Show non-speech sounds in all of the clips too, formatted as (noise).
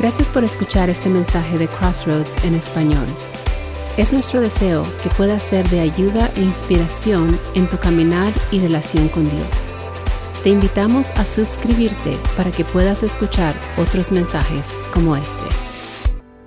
Gracias por escuchar este mensaje de Crossroads en español. Es nuestro deseo que pueda ser de ayuda e inspiración en tu caminar y relación con Dios. Te invitamos a suscribirte para que puedas escuchar otros mensajes como este.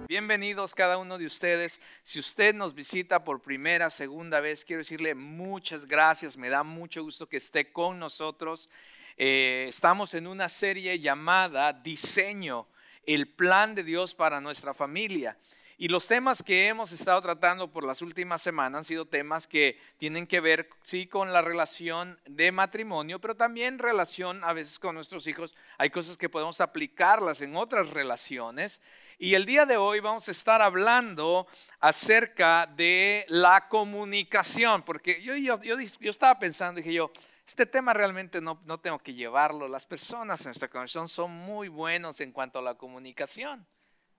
Bienvenidos cada uno de ustedes. Si usted nos visita por primera, segunda vez, quiero decirle muchas gracias. Me da mucho gusto que esté con nosotros. Eh, estamos en una serie llamada Diseño, el plan de Dios para nuestra familia. Y los temas que hemos estado tratando por las últimas semanas han sido temas que tienen que ver, sí, con la relación de matrimonio, pero también relación a veces con nuestros hijos. Hay cosas que podemos aplicarlas en otras relaciones. Y el día de hoy vamos a estar hablando acerca de la comunicación, porque yo, yo, yo, estaba pensando, dije yo, este tema realmente no, no tengo que llevarlo. Las personas en nuestra congregación son muy buenos en cuanto a la comunicación.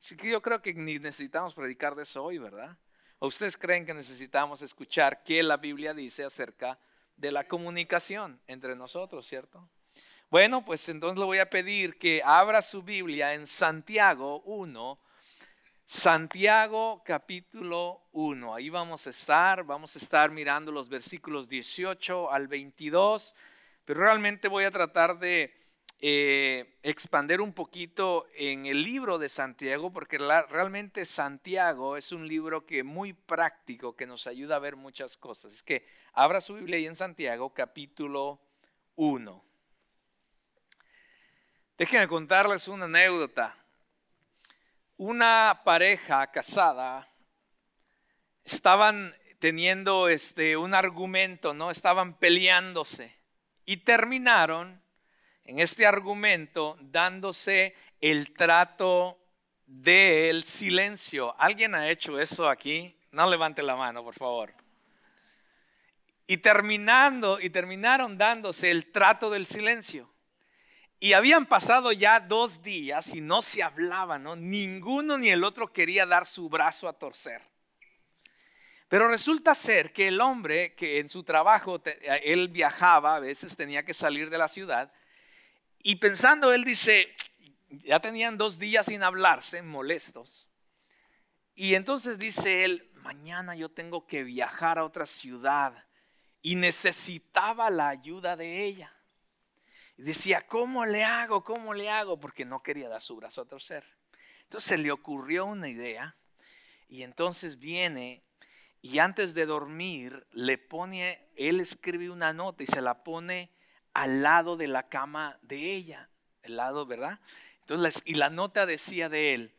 Así que yo creo que ni necesitamos predicar de eso hoy, ¿verdad? ¿O ustedes creen que necesitamos escuchar qué la Biblia dice acerca de la comunicación entre nosotros, ¿cierto? Bueno, pues entonces le voy a pedir que abra su Biblia en Santiago 1, Santiago capítulo 1, ahí vamos a estar, vamos a estar mirando los versículos 18 al 22, pero realmente voy a tratar de eh, expander un poquito en el libro de Santiago, porque realmente Santiago es un libro que muy práctico, que nos ayuda a ver muchas cosas. Es que abra su Biblia ahí en Santiago capítulo 1. Déjenme contarles una anécdota una pareja casada estaban teniendo este, un argumento, ¿no? Estaban peleándose y terminaron en este argumento dándose el trato del silencio. ¿Alguien ha hecho eso aquí? No levante la mano, por favor. Y terminando y terminaron dándose el trato del silencio. Y habían pasado ya dos días y no se hablaban, ¿no? Ninguno ni el otro quería dar su brazo a torcer. Pero resulta ser que el hombre que en su trabajo, él viajaba, a veces tenía que salir de la ciudad, y pensando, él dice, ya tenían dos días sin hablarse, molestos. Y entonces dice él, mañana yo tengo que viajar a otra ciudad y necesitaba la ayuda de ella. Y decía, ¿cómo le hago? ¿Cómo le hago? Porque no quería dar su brazo a torcer. Entonces se le ocurrió una idea y entonces viene y antes de dormir le pone, él escribe una nota y se la pone al lado de la cama de ella, el lado, ¿verdad? Entonces, y la nota decía de él,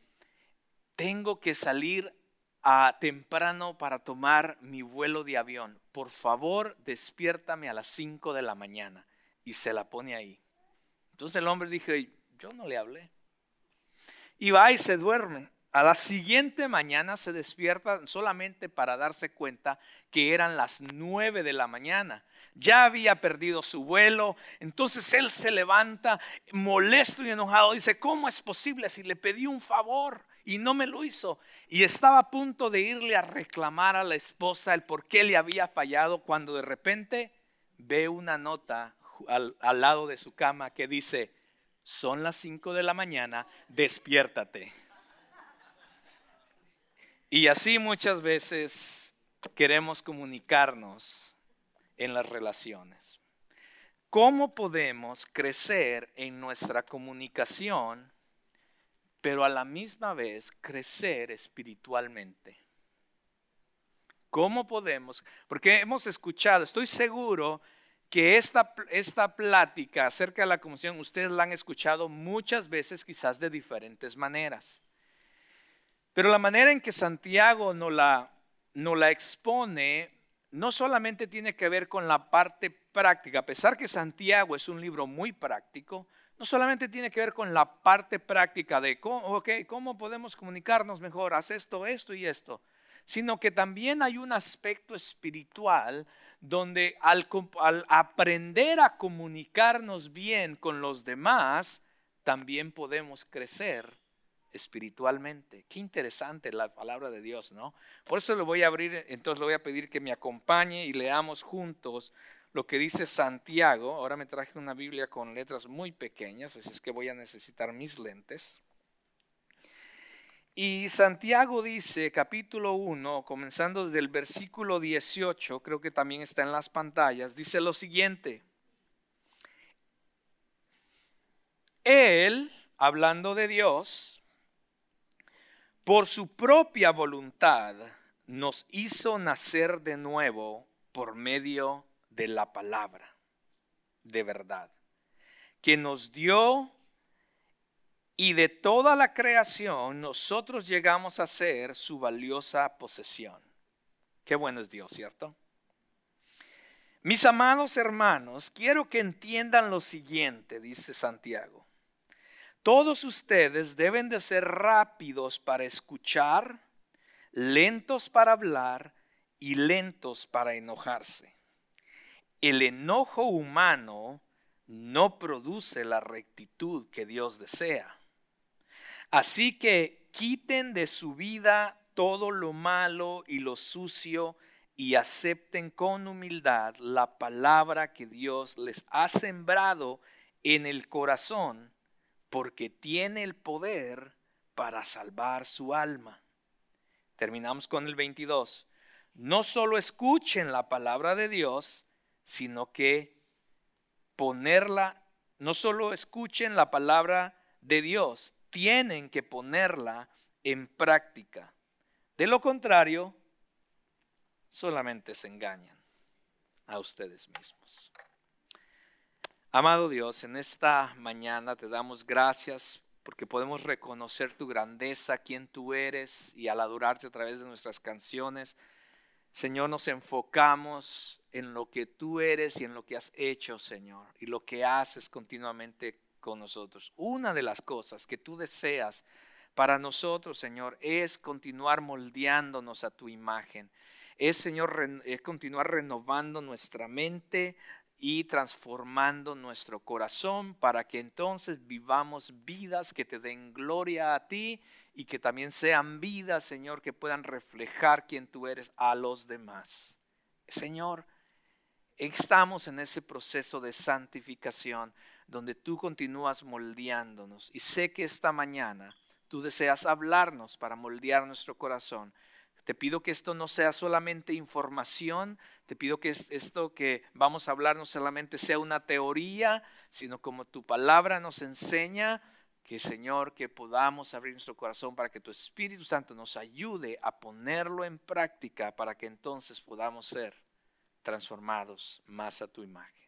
tengo que salir a temprano para tomar mi vuelo de avión. Por favor, despiértame a las 5 de la mañana y se la pone ahí. Entonces el hombre dije, yo no le hablé. Y va y se duerme. A la siguiente mañana se despierta solamente para darse cuenta que eran las nueve de la mañana. Ya había perdido su vuelo. Entonces él se levanta molesto y enojado. Dice, ¿cómo es posible si le pedí un favor y no me lo hizo? Y estaba a punto de irle a reclamar a la esposa el por qué le había fallado cuando de repente ve una nota al, lado de su cama que dice, son las 5 de la mañana, despiértate. Y así muchas veces queremos comunicarnos en las relaciones. ¿Cómo podemos crecer en nuestra comunicación, pero a la misma vez crecer espiritualmente? ¿Cómo podemos? Porque hemos escuchado, estoy seguro que esta, esta plática acerca de la comunión ustedes la han escuchado muchas veces quizás de diferentes maneras. Pero la manera en que Santiago nos la, no la expone no solamente tiene que ver con la parte práctica, a pesar que Santiago es un libro muy práctico, no solamente tiene que ver con la parte práctica de cómo, cómo podemos comunicarnos mejor, haz esto, esto y esto, sino que también hay un aspecto espiritual donde al, aprender a comunicarnos bien con los demás, también podemos crecer espiritualmente. Qué interesante la palabra de Dios, ¿no? Por eso le voy a abrir, entonces le voy a pedir que me acompañe y leamos juntos lo que dice Santiago. Ahora me traje una Biblia con letras muy pequeñas, así es que voy a necesitar mis lentes. Y Santiago dice, capítulo 1, comenzando desde el versículo 18, creo que también está en las pantallas, dice lo siguiente. Él, hablando de Dios, por su propia voluntad nos hizo nacer de nuevo por medio de la palabra de verdad, que nos dio y de toda la creación nosotros llegamos a ser su valiosa posesión. Qué bueno es Dios, ¿cierto? Mis amados hermanos, quiero que entiendan lo siguiente, dice Santiago. Todos ustedes deben de ser rápidos para escuchar, lentos para hablar y lentos para enojarse. El enojo humano no produce la rectitud que Dios desea. Así que quiten de su vida todo lo malo y lo sucio y acepten con humildad la palabra que Dios les ha sembrado en el corazón, porque tiene el poder para salvar su alma. Terminamos con el 22. No solo escuchen la palabra de Dios, sino que ponerla, no solo escuchen la palabra de Dios, tienen que ponerla en práctica. De lo contrario, solamente se engañan a ustedes mismos. Amado Dios, en esta mañana te damos gracias porque podemos reconocer tu grandeza, quién tú eres y al adorarte a través de nuestras canciones. Señor, nos enfocamos en lo que tú eres y en lo que has hecho, Señor, y lo que haces continuamente con nosotros. Una de las cosas que tú deseas para nosotros, Señor, es continuar moldeándonos a tu imagen. Es, Señor, es continuar renovando nuestra mente y transformando nuestro corazón para que entonces vivamos vidas que te den gloria a ti y que también sean vidas, Señor, que puedan reflejar quién tú eres a los demás. Señor, estamos en ese proceso de santificación donde tú continúas moldeándonos. Y sé que esta mañana tú deseas hablarnos para moldear nuestro corazón. Te pido que esto no sea solamente información, te pido que esto que vamos a hablar no solamente sea una teoría, sino como tu palabra nos enseña, que Señor, que podamos abrir nuestro corazón para que tu Espíritu Santo nos ayude a ponerlo en práctica para que entonces podamos ser transformados más a tu imagen.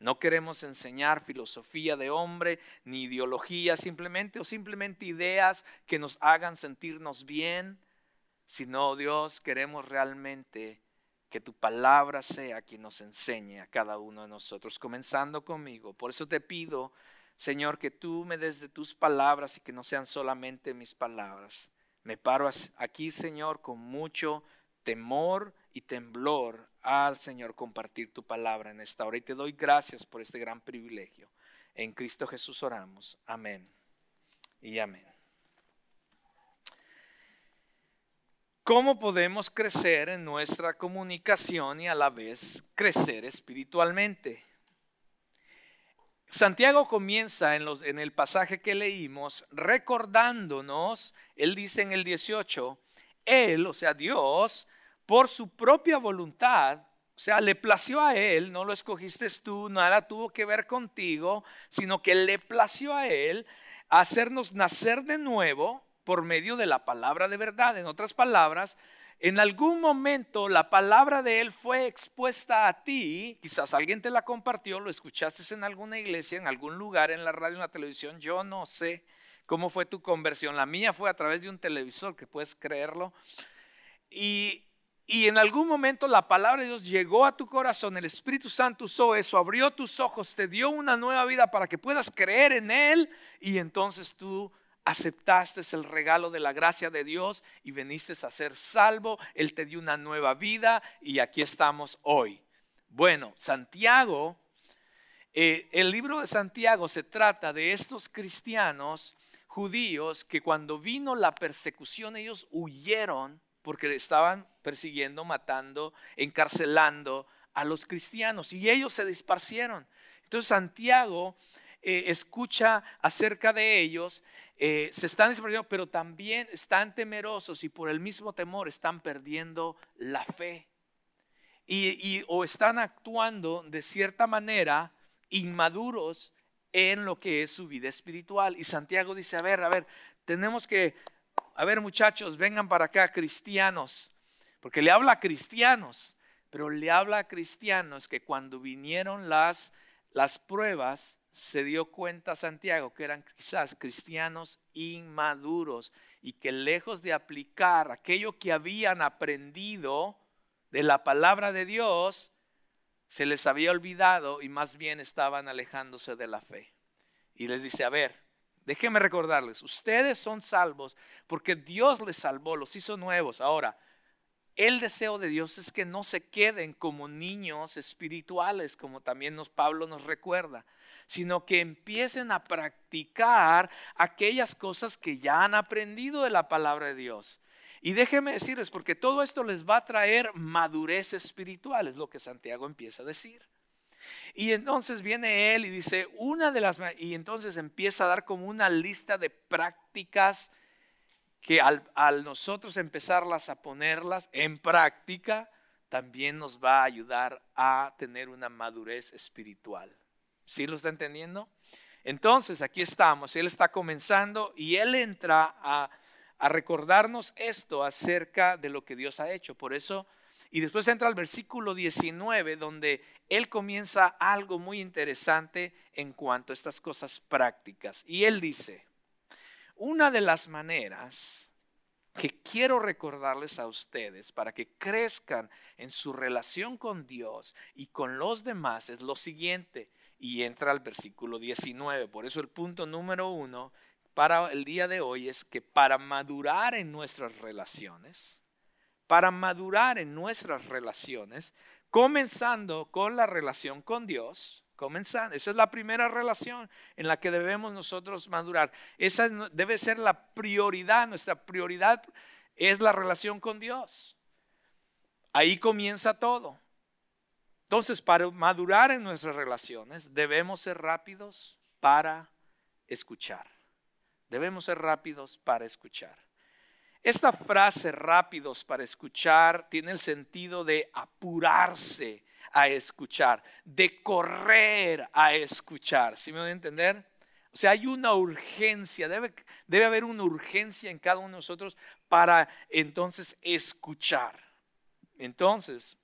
No queremos enseñar filosofía de hombre ni ideología simplemente o simplemente ideas que nos hagan sentirnos bien, sino Dios queremos realmente que tu palabra sea quien nos enseñe a cada uno de nosotros, comenzando conmigo. Por eso te pido, Señor, que tú me des de tus palabras y que no sean solamente mis palabras. Me paro aquí, Señor, con mucho temor y temblor al Señor compartir tu palabra en esta hora. Y te doy gracias por este gran privilegio. En Cristo Jesús oramos. Amén. Y amén. ¿Cómo podemos crecer en nuestra comunicación y a la vez crecer espiritualmente? Santiago comienza en, los, en el pasaje que leímos recordándonos, él dice en el 18, Él, o sea, Dios, por su propia voluntad, o sea, le plació a Él, no lo escogiste tú, nada tuvo que ver contigo, sino que le plació a Él hacernos nacer de nuevo por medio de la palabra de verdad. En otras palabras, en algún momento la palabra de Él fue expuesta a ti, quizás alguien te la compartió, lo escuchaste en alguna iglesia, en algún lugar, en la radio, en la televisión, yo no sé cómo fue tu conversión. La mía fue a través de un televisor, que puedes creerlo. Y y en algún momento la palabra de Dios llegó a tu corazón, el Espíritu Santo usó eso, abrió tus ojos, te dio una nueva vida para que puedas creer en Él y entonces tú aceptaste el regalo de la gracia de Dios y veniste a ser salvo, Él te dio una nueva vida y aquí estamos hoy. Bueno, Santiago, eh, el libro de Santiago se trata de estos cristianos judíos que cuando vino la persecución ellos huyeron porque estaban persiguiendo, matando, encarcelando a los cristianos y ellos se disparcieron. Entonces Santiago eh, escucha acerca de ellos, eh, se están dispersando, pero también están temerosos y por el mismo temor están perdiendo la fe. Y, o están actuando de cierta manera inmaduros en lo que es su vida espiritual. Y Santiago dice, a ver, a ver, tenemos que, a ver muchachos, vengan para acá, cristianos, porque le habla a cristianos, pero le habla a cristianos que cuando vinieron las, las pruebas, se dio cuenta Santiago que eran quizás cristianos inmaduros y que lejos de aplicar aquello que habían aprendido de la palabra de Dios, se les había olvidado y más bien estaban alejándose de la fe. Y les dice, a ver, déjenme recordarles, ustedes son salvos porque Dios les salvó, los hizo nuevos. Ahora, el deseo de Dios es que no se queden como niños espirituales, como también nos, Pablo nos recuerda, sino que empiecen a practicar aquellas cosas que ya han aprendido de la palabra de Dios. Y déjenme decirles, porque todo esto les va a traer madurez espiritual, es lo que Santiago empieza a decir. Y entonces viene él y dice, una de las, y entonces empieza a dar como una lista de prácticas que al, nosotros empezarlas a ponerlas en práctica, también nos va a ayudar a tener una madurez espiritual. ¿Sí lo está entendiendo? Entonces, aquí estamos, él está comenzando y él entra a, a recordarnos esto acerca de lo que Dios ha hecho. Por eso, y después entra al versículo 19, donde él comienza algo muy interesante en cuanto a estas cosas prácticas. Y él dice, una de las maneras que quiero recordarles a ustedes para que crezcan en su relación con Dios y con los demás es lo siguiente. Y entra al versículo 19. Por eso el punto número uno para el día de hoy es que para madurar en nuestras relaciones, para madurar en nuestras relaciones, comenzando con la relación con Dios, Comenzando. Esa es la primera relación en la que debemos nosotros madurar. Esa debe ser la prioridad. Nuestra prioridad es la relación con Dios. Ahí comienza todo. Entonces, para madurar en nuestras relaciones, debemos ser rápidos para escuchar. Debemos ser rápidos para escuchar. Esta frase rápidos para escuchar tiene el sentido de apurarse, a escuchar, de correr a escuchar. ¿Sí me voy a entender? O sea, hay una urgencia, debe, debe haber una urgencia en cada uno de nosotros para entonces escuchar. Entonces,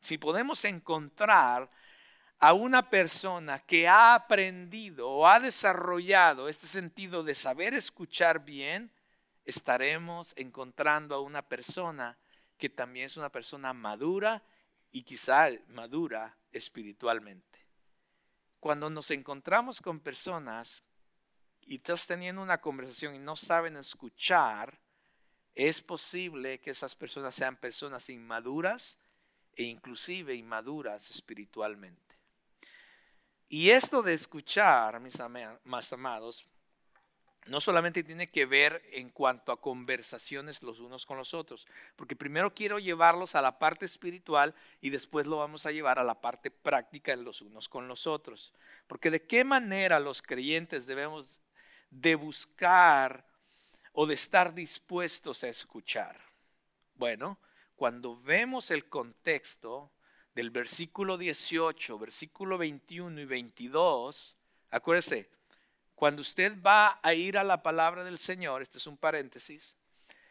si podemos encontrar a una persona que ha aprendido o ha desarrollado este sentido de saber escuchar bien, estaremos encontrando a una persona que también es una persona madura y quizá madura espiritualmente. Cuando nos encontramos con personas y estás teniendo una conversación y no saben escuchar, es posible que esas personas sean personas inmaduras e inclusive inmaduras espiritualmente. Y esto de escuchar, mis amados, no solamente tiene que ver en cuanto a conversaciones los unos con los otros, porque primero quiero llevarlos a la parte espiritual y después lo vamos a llevar a la parte práctica en los unos con los otros. Porque de qué manera los creyentes debemos de buscar o de estar dispuestos a escuchar. Bueno, cuando vemos el contexto del versículo 18, versículo 21 y 22, acuérdese, cuando usted va a ir a la palabra del Señor, este es un paréntesis,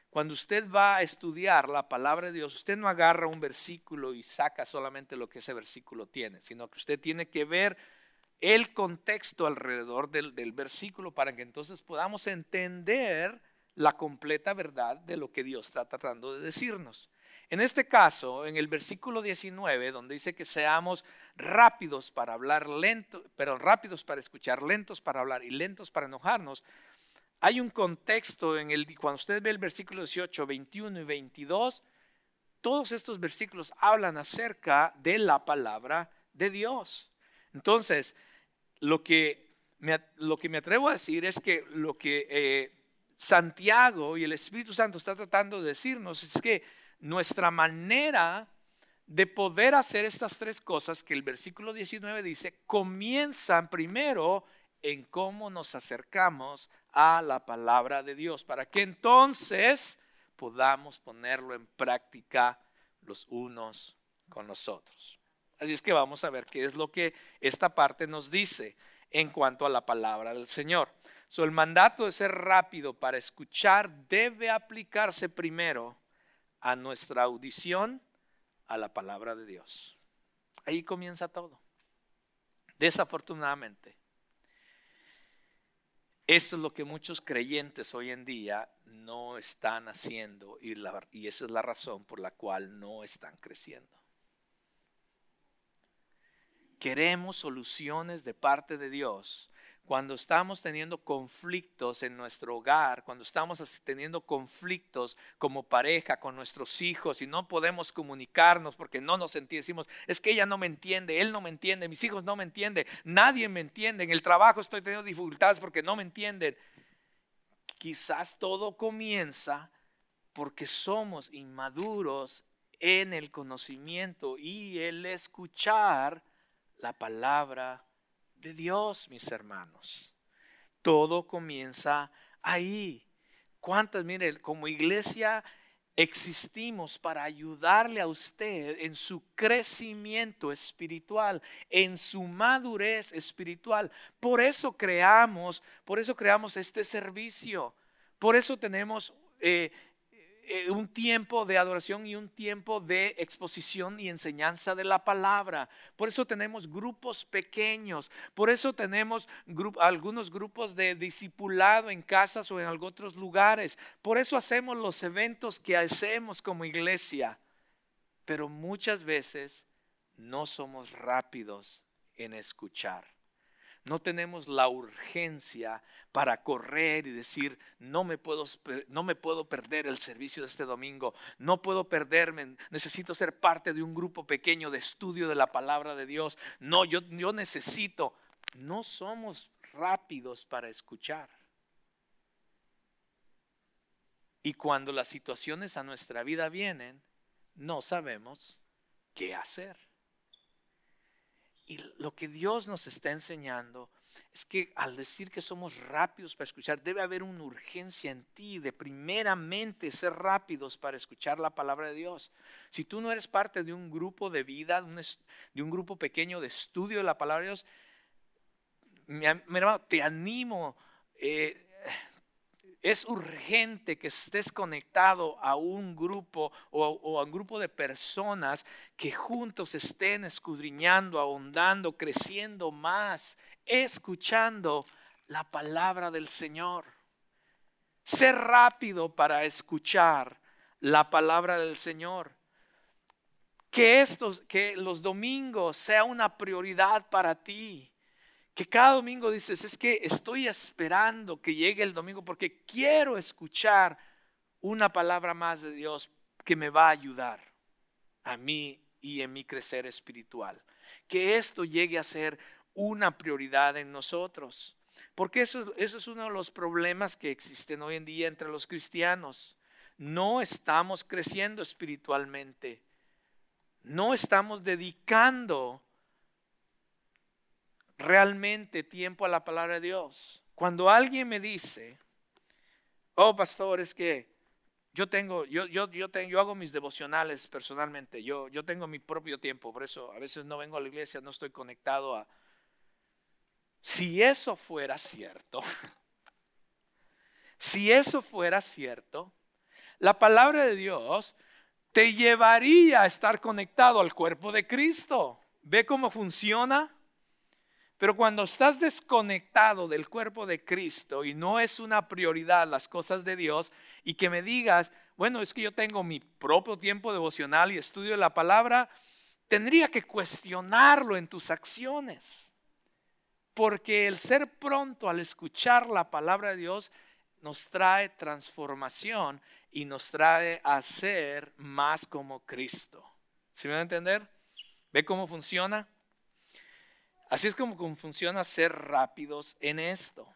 cuando usted va a estudiar la palabra de Dios, usted no agarra un versículo y saca solamente lo que ese versículo tiene, sino que usted tiene que ver el contexto alrededor del, del versículo para que entonces podamos entender la completa verdad de lo que Dios está tratando de decirnos. En este caso, en el versículo 19, donde dice que seamos rápidos para hablar, lento, pero rápidos para escuchar, lentos para hablar y lentos para enojarnos, hay un contexto en el cuando usted ve el versículo 18, 21 y 22, todos estos versículos hablan acerca de la palabra de Dios. Entonces, lo que me, lo que me atrevo a decir es que lo que eh, Santiago y el Espíritu Santo está tratando de decirnos es que nuestra manera de poder hacer estas tres cosas que el versículo 19 dice, comienzan primero en cómo nos acercamos a la palabra de Dios, para que entonces podamos ponerlo en práctica los unos con los otros. Así es que vamos a ver qué es lo que esta parte nos dice en cuanto a la palabra del Señor. So, el mandato de ser rápido para escuchar debe aplicarse primero a nuestra audición a la palabra de Dios. Ahí comienza todo. Desafortunadamente, esto es lo que muchos creyentes hoy en día no están haciendo y, y esa es la razón por la cual no están creciendo. Queremos soluciones de parte de Dios cuando estamos teniendo conflictos en nuestro hogar, cuando estamos teniendo conflictos como pareja con nuestros hijos y no podemos comunicarnos porque no nos decimos, es que ella no me entiende, él no me entiende, mis hijos no me entienden, nadie me entiende, en el trabajo estoy teniendo dificultades porque no me entienden. Quizás todo comienza porque somos inmaduros en el conocimiento y el escuchar la palabra de Dios, mis hermanos. Todo comienza ahí. ¿Cuántas, mire, como iglesia existimos para ayudarle a usted en su crecimiento espiritual, en su madurez espiritual? Por eso creamos, por eso creamos este servicio. Por eso tenemos eh, eh, un tiempo de adoración y un tiempo de exposición y enseñanza de la palabra. Por eso tenemos grupos pequeños, por eso tenemos algunos grupos de discipulado en casas o en otros lugares. Por eso hacemos los eventos que hacemos como iglesia. Pero muchas veces no somos rápidos en escuchar. No tenemos la urgencia para correr y decir, no me, puedo, no me puedo perder el servicio de este domingo, no puedo perderme, necesito ser parte de un grupo pequeño de estudio de la palabra de Dios. No, yo, yo necesito. No somos rápidos para escuchar. Y cuando las situaciones a nuestra vida vienen, no sabemos qué hacer. Y lo que Dios nos está enseñando es que al decir que somos rápidos para escuchar, debe haber una urgencia en ti de primeramente ser rápidos para escuchar la palabra de Dios. Si tú no eres parte de un grupo de vida, de un grupo pequeño de estudio de la palabra de Dios, mi, hermano, te animo. Eh, es urgente que estés conectado a un grupo o, a un grupo de personas que juntos estén escudriñando, ahondando, creciendo más, escuchando la palabra del Señor. Ser rápido para escuchar la palabra del Señor. Que estos, que los domingos sea una prioridad para ti que cada domingo dices, es que estoy esperando que llegue el domingo porque quiero escuchar una palabra más de Dios que me va a ayudar a mí y en mi crecer espiritual. Que esto llegue a ser una prioridad en nosotros. Porque eso, eso es uno de los problemas que existen hoy en día entre los cristianos. No estamos creciendo espiritualmente. No estamos dedicando realmente tiempo a la palabra de Dios. Cuando alguien me dice, oh pastor, es que yo tengo, yo, yo, yo, tengo, yo hago mis devocionales personalmente, yo, yo tengo mi propio tiempo, por eso a veces no vengo a la iglesia, no estoy conectado a... Si eso fuera cierto, (laughs) si eso fuera cierto, la palabra de Dios te llevaría a estar conectado al cuerpo de Cristo. ¿Ve cómo funciona? Pero cuando estás desconectado del cuerpo de Cristo y no es una prioridad las cosas de Dios y que me digas, bueno, es que yo tengo mi propio tiempo devocional y estudio de la palabra, tendría que cuestionarlo en tus acciones. Porque el ser pronto al escuchar la palabra de Dios nos trae transformación y nos trae a ser más como Cristo. ¿Sí me van a entender? ¿Ve cómo funciona? Así es como funciona ser rápidos en esto.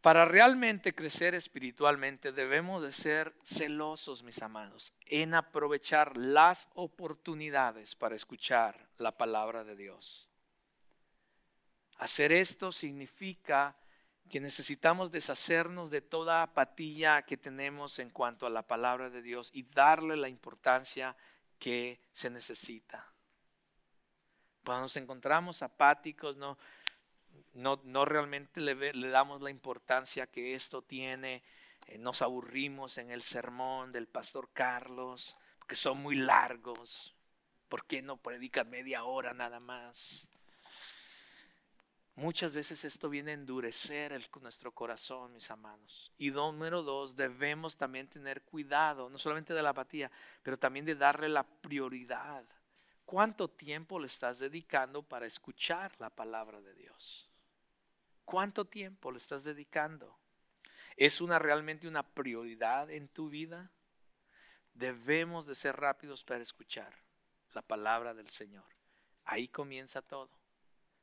Para realmente crecer espiritualmente debemos de ser celosos, mis amados, en aprovechar las oportunidades para escuchar la palabra de Dios. Hacer esto significa que necesitamos deshacernos de toda apatía que tenemos en cuanto a la palabra de Dios y darle la importancia que se necesita. Cuando nos encontramos apáticos, no, no, no realmente le, damos la importancia que esto tiene, eh, nos aburrimos en el sermón del pastor Carlos, porque son muy largos. ¿Por qué no predican media hora nada más? Muchas veces esto viene a endurecer nuestro corazón, mis amados. Y número dos, debemos también tener cuidado, no solamente de la apatía, pero también de darle la prioridad. ¿Cuánto tiempo le estás dedicando para escuchar la palabra de Dios? ¿Cuánto tiempo le estás dedicando? ¿Es una realmente una prioridad en tu vida? Debemos de ser rápidos para escuchar la palabra del Señor. Ahí comienza todo.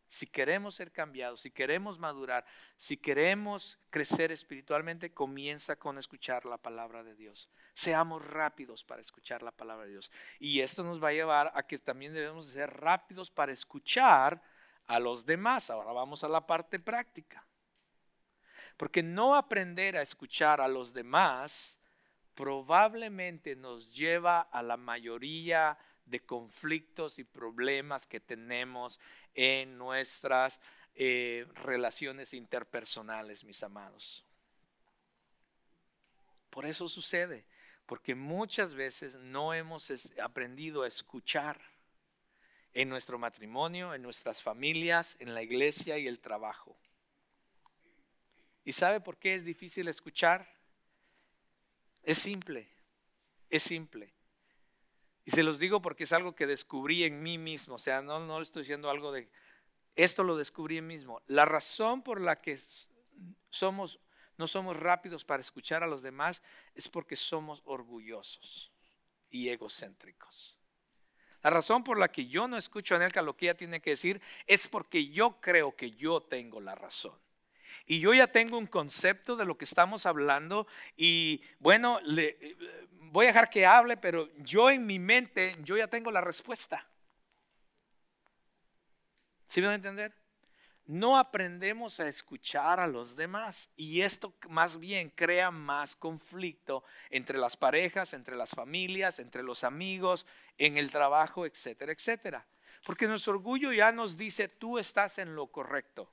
Si queremos ser cambiados, si queremos madurar, si queremos crecer espiritualmente, comienza con escuchar la palabra de Dios. Seamos rápidos para escuchar la palabra de Dios. Y esto nos va a llevar a que también debemos ser rápidos para escuchar a los demás. Ahora vamos a la parte práctica. Porque no aprender a escuchar a los demás probablemente nos lleva a la mayoría de conflictos y problemas que tenemos en nuestras eh, relaciones interpersonales, mis amados. Por eso sucede, porque muchas veces no hemos aprendido a escuchar en nuestro matrimonio, en nuestras familias, en la iglesia y el trabajo. ¿Y sabe por qué es difícil escuchar? Es simple, es simple. Y se los digo porque es algo que descubrí en mí mismo, o sea, no, no estoy diciendo algo de, esto lo descubrí en mí mismo. La razón por la que somos, no somos rápidos para escuchar a los demás es porque somos orgullosos y egocéntricos. La razón por la que yo no escucho a Nelka lo que ella tiene que decir es porque yo creo que yo tengo la razón. Y yo ya tengo un concepto de lo que estamos hablando y bueno, le, voy a dejar que hable, pero yo en mi mente, yo ya tengo la respuesta. ¿Sí me van a entender? No aprendemos a escuchar a los demás y esto más bien crea más conflicto entre las parejas, entre las familias, entre los amigos, en el trabajo, etcétera, etcétera. Porque nuestro orgullo ya nos dice, tú estás en lo correcto.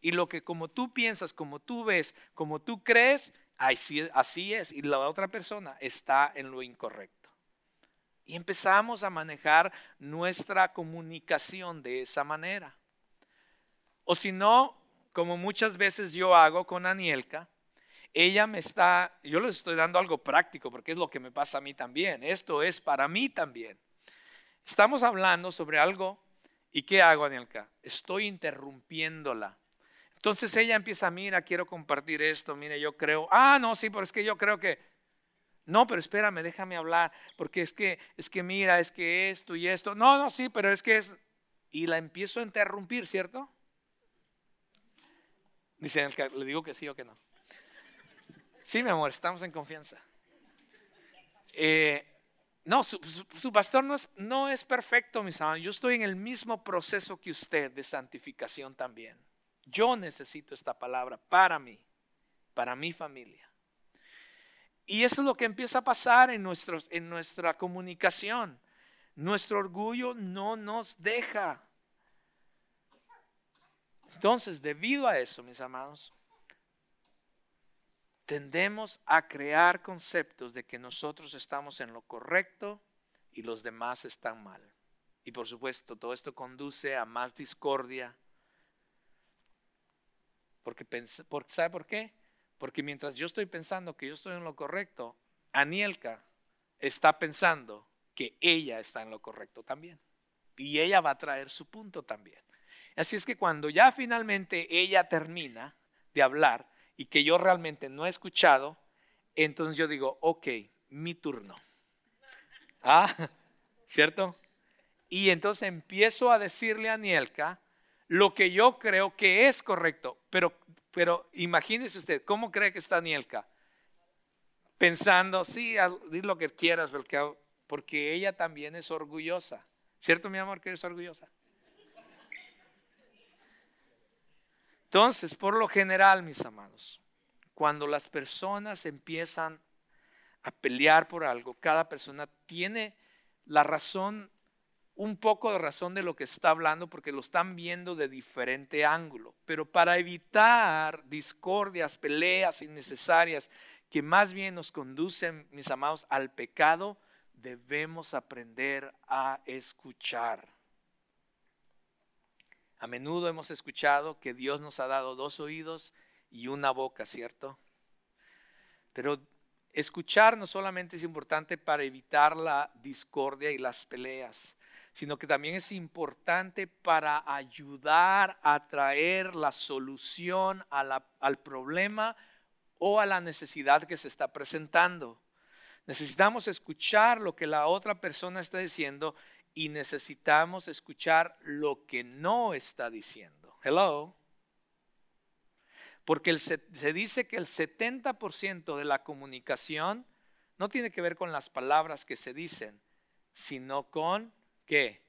Y lo que como tú piensas, como tú ves, como tú crees, Así, es, y la otra persona está en lo incorrecto. Y empezamos a manejar nuestra comunicación de esa manera. O si no, como muchas veces yo hago con Anielka, ella me está, yo les estoy dando algo práctico porque es lo que me pasa a mí también. Esto es para mí también. Estamos hablando sobre algo y ¿qué hago, Anielka? Estoy interrumpiéndola entonces ella empieza, mira, quiero compartir esto, mire, yo creo, ah, no, sí, pero es que yo creo que, no, pero espérame, déjame hablar, porque es que, es que mira, es que esto y esto, no, no, sí, pero es que es, y la empiezo a interrumpir, ¿cierto? Dice, le digo que sí o que no. Sí, mi amor, estamos en confianza. Eh, no, su, su, pastor no es, no es perfecto, mis amados. Yo estoy en el mismo proceso que usted de santificación también. Yo necesito esta palabra para mí, para mi familia. Y eso es lo que empieza a pasar en, nuestros, en nuestra comunicación. Nuestro orgullo no nos deja. Entonces, debido a eso, mis amados, tendemos a crear conceptos de que nosotros estamos en lo correcto y los demás están mal. Y por supuesto, todo esto conduce a más discordia, porque, ¿Sabe por qué? Porque mientras yo estoy pensando que yo estoy en lo correcto, Anielka está pensando que ella está en lo correcto también. Y ella va a traer su punto también. Así es que cuando ya finalmente ella termina de hablar y que yo realmente no he escuchado, entonces yo digo, ok, mi turno. ¿Ah? (laughs) ¿Cierto? Y entonces empiezo a decirle a Anielka lo que yo creo que es correcto. Pero, pero imagínese usted, ¿cómo cree que está Nielka? Pensando, sí, di lo que quieras, porque ella también es orgullosa. ¿Cierto, mi amor, que es orgullosa? Entonces, por lo general, mis amados, cuando las personas empiezan a pelear por algo, cada persona tiene la razón, un poco de razón de lo que está hablando, porque lo están viendo de diferente ángulo. Pero para evitar discordias, peleas innecesarias, que más bien nos conducen, mis amados, al pecado, debemos aprender a escuchar. A menudo hemos escuchado que Dios nos ha dado dos oídos y una boca, ¿cierto? Pero escuchar no solamente es importante para evitar la discordia y las peleas, sino que también es importante para ayudar a traer la solución al problema o a la necesidad que se está presentando. Necesitamos escuchar lo que la otra persona está diciendo y necesitamos escuchar lo que no está diciendo. Hello. Porque se, dice que el 70% de la comunicación no tiene que ver con las palabras que se dicen, sino con qué?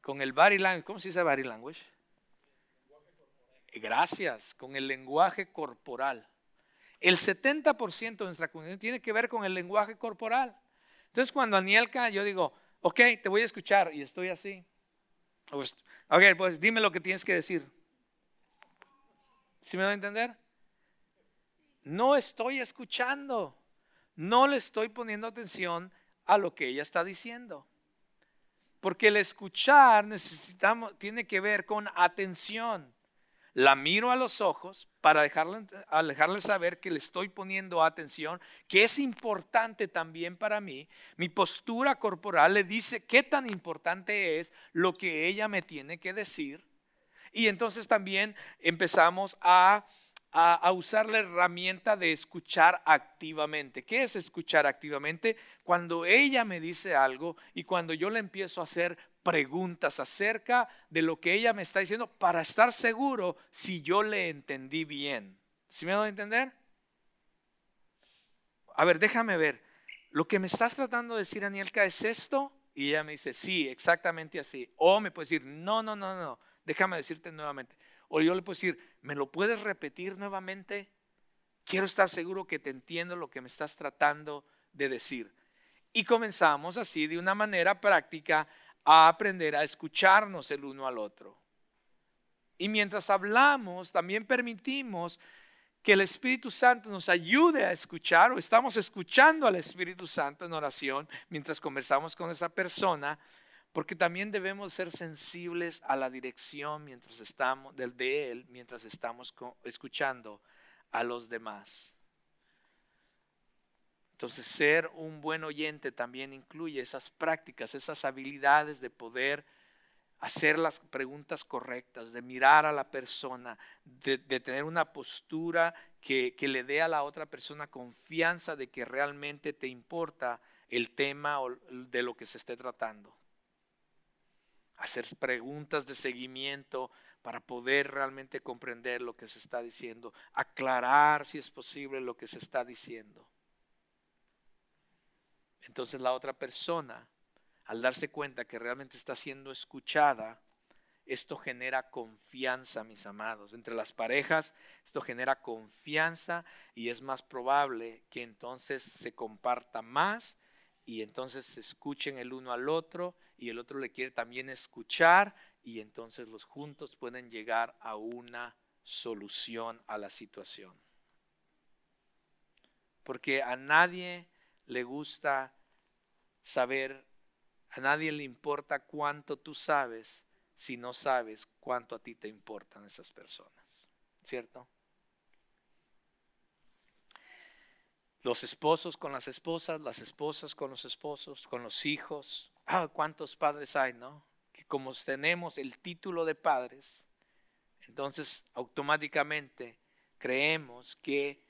Con el body language. ¿Cómo se dice body language? Gracias, con el lenguaje corporal. El 70% de nuestra comunicación tiene que ver con el lenguaje corporal. Entonces cuando Anielka, yo digo, ok, te voy a escuchar y estoy así. Ok, pues dime lo que tienes que decir. ¿Sí me va a entender? No estoy escuchando. No le estoy poniendo atención a lo que ella está diciendo. Porque el escuchar necesitamos, tiene que ver con atención la miro a los ojos para dejarle, dejarle, saber que le estoy poniendo atención, que es importante también para mí. Mi postura corporal le dice qué tan importante es lo que ella me tiene que decir. Y entonces también empezamos a, a usar la herramienta de escuchar activamente. ¿Qué es escuchar activamente? Cuando ella me dice algo y cuando yo le empiezo a hacer preguntas acerca de lo que ella me está diciendo para estar seguro si yo le entendí bien. ¿Sí me a entender? A ver, déjame ver. Lo que me estás tratando de decir, Anielka, es esto. Y ella me dice, sí, exactamente así. O me puede decir, no, no, no, no, déjame decirte nuevamente. O yo le puedo decir, ¿me lo puedes repetir nuevamente? Quiero estar seguro que te entiendo lo que me estás tratando de decir. Y comenzamos así de una manera práctica a aprender a escucharnos el uno al otro. Y mientras hablamos, también permitimos que el Espíritu Santo nos ayude a escuchar o estamos escuchando al Espíritu Santo en oración mientras conversamos con esa persona, porque también debemos ser sensibles a la dirección mientras estamos de él mientras estamos escuchando a los demás. Entonces, ser un buen oyente también incluye esas prácticas, esas habilidades de poder hacer las preguntas correctas, de mirar a la persona, de, tener una postura que, que, le dé a la otra persona confianza de que realmente te importa el tema de lo que se esté tratando. Hacer preguntas de seguimiento para poder realmente comprender lo que se está diciendo, aclarar si es posible lo que se está diciendo. Entonces la otra persona, al darse cuenta que realmente está siendo escuchada, esto genera confianza, mis amados. Entre las parejas, esto genera confianza y es más probable que entonces se comparta más y entonces se escuchen el uno al otro y el otro le quiere también escuchar y entonces los juntos pueden llegar a una solución a la situación. Porque a nadie le gusta saber, a nadie le importa cuánto tú sabes si no sabes cuánto a ti te importan esas personas, ¿cierto? Los esposos con las esposas, las esposas con los esposos, con los hijos. Ah, cuántos padres hay, ¿no? Que como tenemos el título de padres, entonces automáticamente creemos que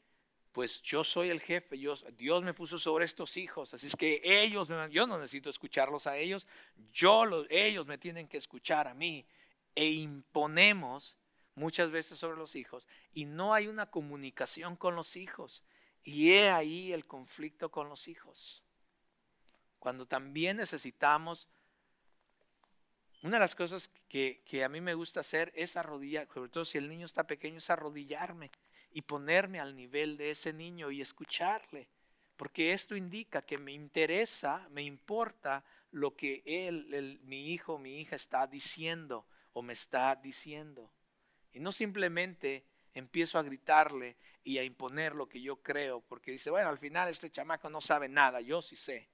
pues yo soy el jefe, Dios, me puso sobre estos hijos, así es que ellos, yo no necesito escucharlos a ellos, yo ellos me tienen que escuchar a mí e imponemos muchas veces sobre los hijos y no hay una comunicación con los hijos y he ahí el conflicto con los hijos. Cuando también necesitamos una de las cosas que, a mí me gusta hacer es arrodillar, sobre todo si el niño está pequeño, es arrodillarme y ponerme al nivel de ese niño y escucharle. Porque esto indica que me interesa, me importa lo que él, mi hijo, mi hija está diciendo o me está diciendo. Y no simplemente empiezo a gritarle y a imponer lo que yo creo, porque dice, bueno, al final este chamaco no sabe nada, yo sí sé.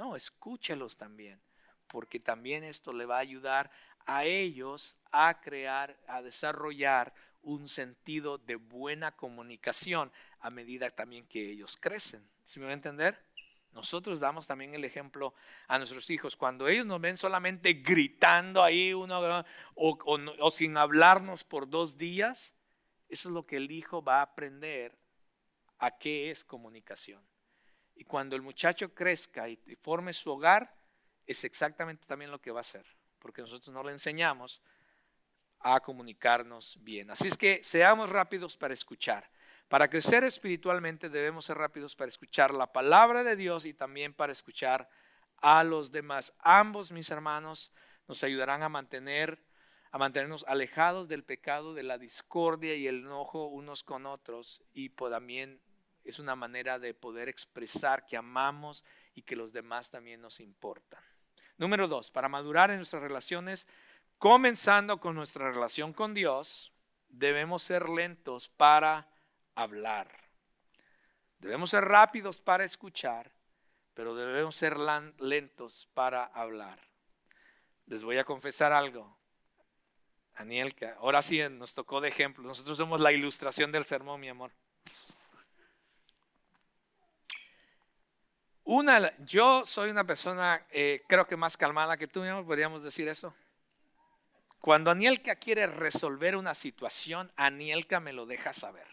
No, escúchelos también, porque también esto le va a ayudar a ellos a crear, a desarrollar un sentido de buena comunicación a medida también que ellos crecen. ¿Sí me va a entender? Nosotros damos también el ejemplo a nuestros hijos. Cuando ellos nos ven solamente gritando ahí uno o, o sin hablarnos por dos días, eso es lo que el hijo va a aprender a qué es comunicación. Y cuando el muchacho crezca y forme su hogar, es exactamente también lo que va a hacer, porque nosotros no le enseñamos a comunicarnos bien. Así es que seamos rápidos para escuchar. Para crecer espiritualmente debemos ser rápidos para escuchar la palabra de Dios y también para escuchar a los demás. Ambos, mis hermanos, nos ayudarán a mantener a mantenernos alejados del pecado, de la discordia y el enojo unos con otros y también es una manera de poder expresar que amamos y que los demás también nos importan. Número dos, para madurar en nuestras relaciones Comenzando con nuestra relación con Dios, debemos ser lentos para hablar. Debemos ser rápidos para escuchar, pero debemos ser lentos para hablar. Les voy a confesar algo. Daniel, que ahora sí nos tocó de ejemplo. Nosotros somos la ilustración del sermón, mi amor. Una, yo soy una persona, eh, creo que más calmada que tú, podríamos decir eso. Cuando Anielka quiere resolver una situación, Anielka me lo deja saber.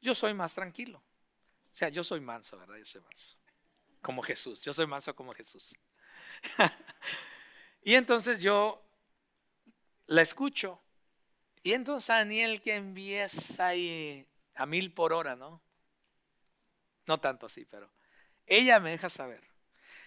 Yo soy más tranquilo. O sea, yo soy manso, ¿verdad? Yo soy manso. Como Jesús. Yo soy manso como Jesús. (laughs) y entonces yo la escucho. Y entonces Aniel que empieza ahí a mil por hora, ¿no? No tanto así, pero ella me deja saber.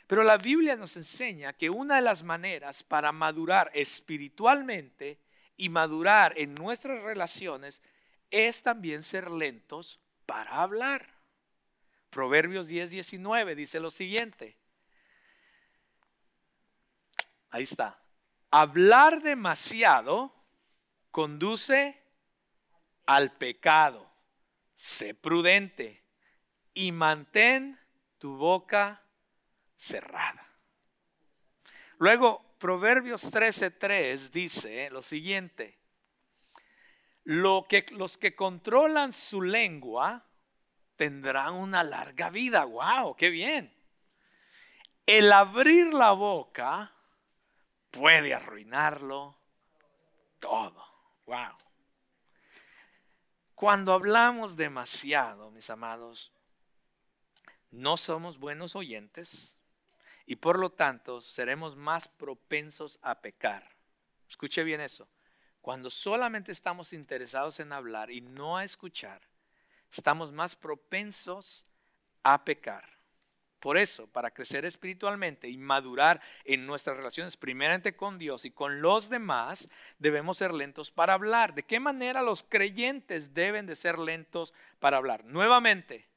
Pero la Biblia nos enseña que una de las maneras para madurar espiritualmente y madurar en nuestras relaciones es también ser lentos para hablar. Proverbios 10, 19 dice lo siguiente. Ahí está. Hablar demasiado conduce al pecado. Sé prudente y mantén tu boca cerrada. Luego, Proverbios 13:3 dice lo siguiente: lo que, los que controlan su lengua tendrán una larga vida. ¡Wow! ¡Qué bien! El abrir la boca puede arruinarlo todo. ¡Wow! Cuando hablamos demasiado, mis amados, no somos buenos oyentes, y por lo tanto seremos más propensos a pecar. Escuche bien eso. Cuando solamente estamos interesados en hablar y no a escuchar, estamos más propensos a pecar. Por eso, para crecer espiritualmente y madurar en nuestras relaciones, primeramente con Dios y con los demás, debemos ser lentos para hablar. ¿De qué manera los creyentes deben de ser lentos para hablar? Nuevamente,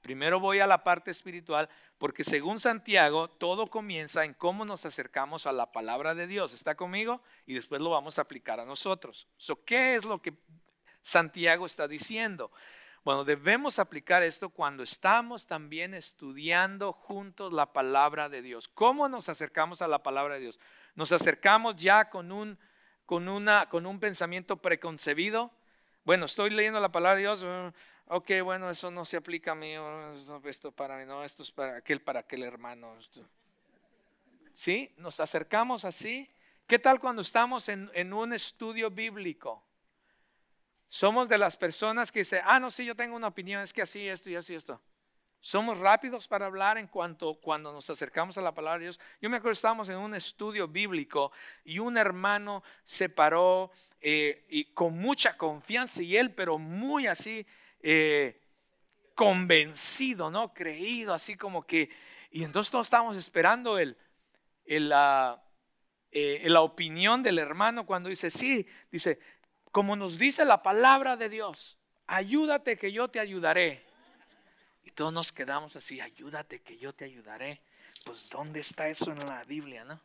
primero voy a la parte espiritual, porque según Santiago, todo comienza en cómo nos acercamos a la palabra de Dios. ¿Está conmigo? Y después lo vamos a aplicar a nosotros. ¿Qué es lo que Santiago está diciendo? Bueno, debemos aplicar esto cuando estamos también estudiando juntos la palabra de Dios. ¿Cómo nos acercamos a la palabra de Dios? ¿Nos acercamos ya con un, con una, con un pensamiento preconcebido? Bueno, estoy leyendo la palabra de Dios, ok, bueno, eso no se aplica a mí, esto para mí, no, esto es para aquel, para aquel hermano. ¿Sí? Nos acercamos así. ¿Qué tal cuando estamos en, en, un estudio bíblico? Somos de las personas que dicen, ah, no, sí, yo tengo una opinión, es que así, esto y así, esto. Somos rápidos para hablar en cuanto cuando nos acercamos a la palabra de Dios. Yo me acuerdo estábamos en un estudio bíblico y un hermano se paró eh, y con mucha confianza y él, pero muy así, eh, convencido, ¿no? Creído, así como que... Y entonces todos estábamos esperando el, el, eh, la opinión del hermano cuando dice, sí, dice, como nos dice la palabra de Dios, ayúdate que yo te ayudaré. Y todos nos quedamos así, ayúdate que yo te ayudaré. Pues ¿dónde está eso en la Biblia, no?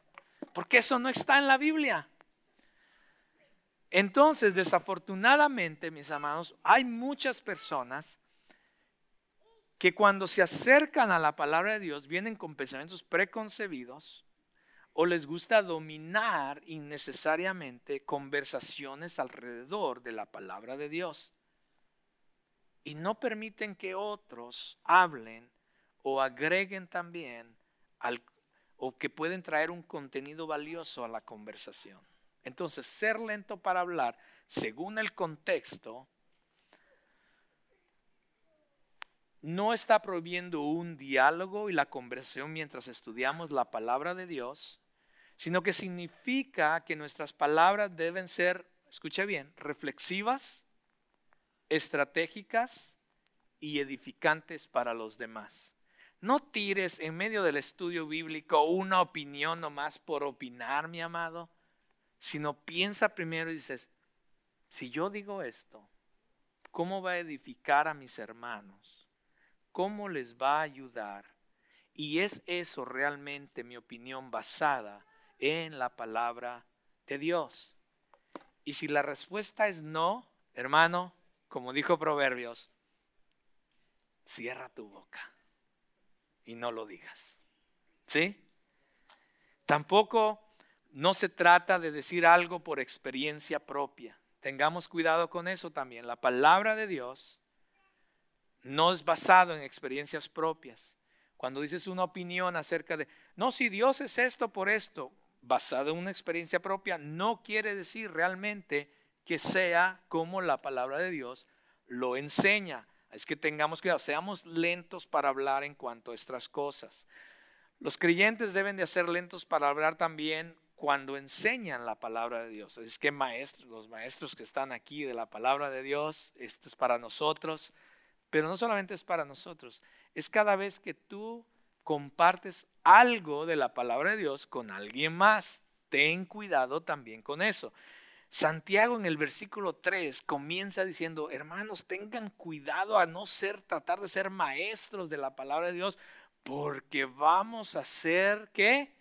Porque eso no está en la Biblia. Entonces, desafortunadamente, mis amados, hay muchas personas que cuando se acercan a la palabra de Dios vienen con pensamientos preconcebidos o les gusta dominar innecesariamente conversaciones alrededor de la palabra de Dios y no permiten que otros hablen o agreguen también o que pueden traer un contenido valioso a la conversación. Entonces, ser lento para hablar, según el contexto, no está prohibiendo un diálogo y la conversación mientras estudiamos la palabra de Dios, sino que significa que nuestras palabras deben ser, escuche bien, reflexivas, estratégicas y edificantes para los demás. No tires en medio del estudio bíblico una opinión nomás por opinar, mi amado, sino piensa primero y dices, si yo digo esto, ¿cómo va a edificar a mis hermanos? ¿Cómo les va a ayudar? Y es eso realmente mi opinión basada en la palabra de Dios. Y si la respuesta es no, hermano, como dijo Proverbios, cierra tu boca y no lo digas. ¿Sí? Tampoco no se trata de decir algo por experiencia propia. Tengamos cuidado con eso también. La palabra de Dios no es basado en experiencias propias. Cuando dices una opinión acerca de, no, si Dios es esto por esto, basado en una experiencia propia, no quiere decir realmente que sea como la palabra de Dios lo enseña. Es que tengamos cuidado, seamos lentos para hablar en cuanto a estas cosas. Los creyentes deben de ser lentos para hablar también cuando enseñan la palabra de Dios. Es que maestros, los maestros que están aquí de la palabra de Dios, esto es para nosotros, pero no solamente es para nosotros, es cada vez que tú compartes algo de la palabra de Dios con alguien más. Ten cuidado también con eso. Santiago en el versículo 3 comienza diciendo, hermanos, tengan cuidado a no ser, tratar de ser maestros de la palabra de Dios, porque vamos a ser, ¿qué?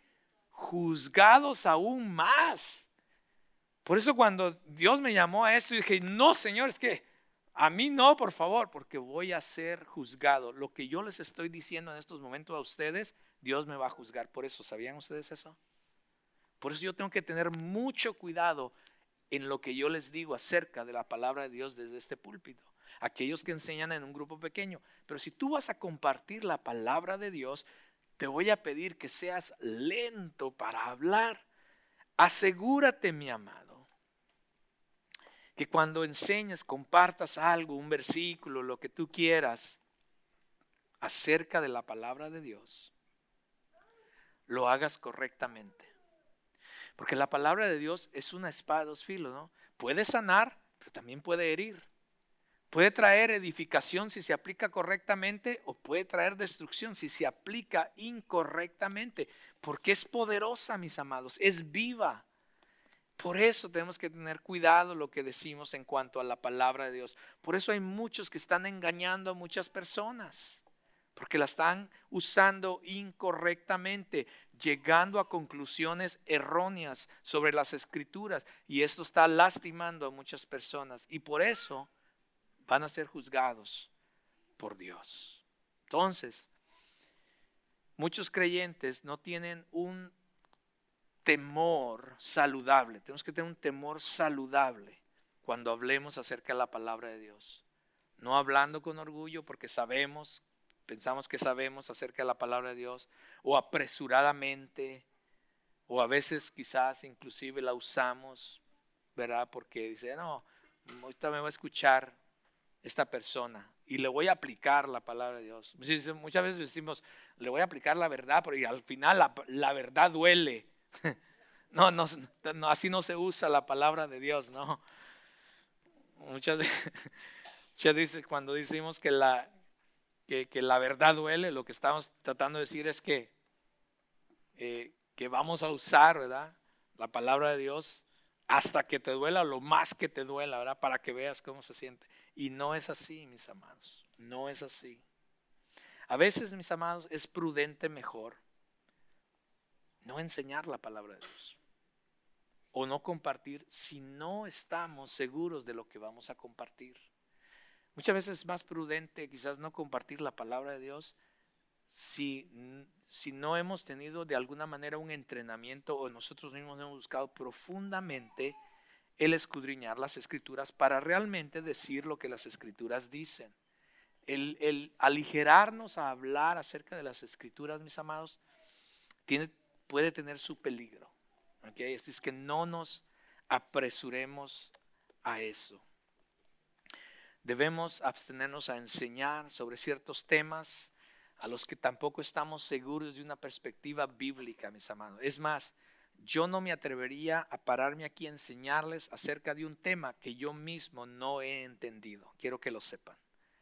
Juzgados aún más. Por eso cuando Dios me llamó a eso, dije, no, Señor, es que a mí no, por favor, porque voy a ser juzgado. Lo que yo les estoy diciendo en estos momentos a ustedes, Dios me va a juzgar. Por eso, ¿sabían ustedes eso? Por eso yo tengo que tener mucho cuidado en lo que yo les digo acerca de la palabra de Dios desde este púlpito. Aquellos que enseñan en un grupo pequeño. Pero si tú vas a compartir la palabra de Dios, te voy a pedir que seas lento para hablar. Asegúrate, mi amado que cuando enseñas, compartas algo, un versículo, lo que tú quieras, acerca de la palabra de Dios, lo hagas correctamente. Porque la palabra de Dios es una espada de dos filos, ¿no? Puede sanar, pero también puede herir. Puede traer edificación si se aplica correctamente o puede traer destrucción si se aplica incorrectamente. Porque es poderosa, mis amados, es viva. Por eso tenemos que tener cuidado lo que decimos en cuanto a la palabra de Dios. Por eso hay muchos que están engañando a muchas personas, porque la están usando incorrectamente, llegando a conclusiones erróneas sobre las escrituras. Y esto está lastimando a muchas personas. Y por eso van a ser juzgados por Dios. Entonces, muchos creyentes no tienen un temor saludable. Tenemos que tener un temor saludable cuando hablemos acerca de la palabra de Dios. No hablando con orgullo porque sabemos, pensamos que sabemos acerca de la palabra de Dios, o apresuradamente, o a veces quizás inclusive la usamos, ¿verdad? Porque dice, no, ahorita me va a escuchar esta persona y le voy a aplicar la palabra de Dios. Muchas veces decimos, le voy a aplicar la verdad, pero al final la, verdad duele. (laughs) No, no, así no se usa la palabra de Dios, no. Muchas (laughs) veces cuando decimos que la, que, la verdad duele, lo que estamos tratando de decir es que, eh, que vamos a usar, ¿verdad? la palabra de Dios hasta que te duela, lo más que te duela, ¿verdad? Para que veas cómo se siente. Y no es así, mis amados, no es así. A veces, mis amados, es prudente mejor no enseñar la palabra de Dios o no compartir si no estamos seguros de lo que vamos a compartir. Muchas veces es más prudente quizás no compartir la palabra de Dios si, si no hemos tenido de alguna manera un entrenamiento o nosotros mismos hemos buscado profundamente el escudriñar las escrituras para realmente decir lo que las escrituras dicen. El, aligerarnos a hablar acerca de las escrituras, mis amados, tiene, puede tener su peligro. ¿okay? Así es que no nos apresuremos a eso. Debemos abstenernos a enseñar sobre ciertos temas a los que tampoco estamos seguros de una perspectiva bíblica, mis amados. Es más, yo no me atrevería a pararme aquí a enseñarles acerca de un tema que yo mismo no he entendido. Quiero que lo sepan.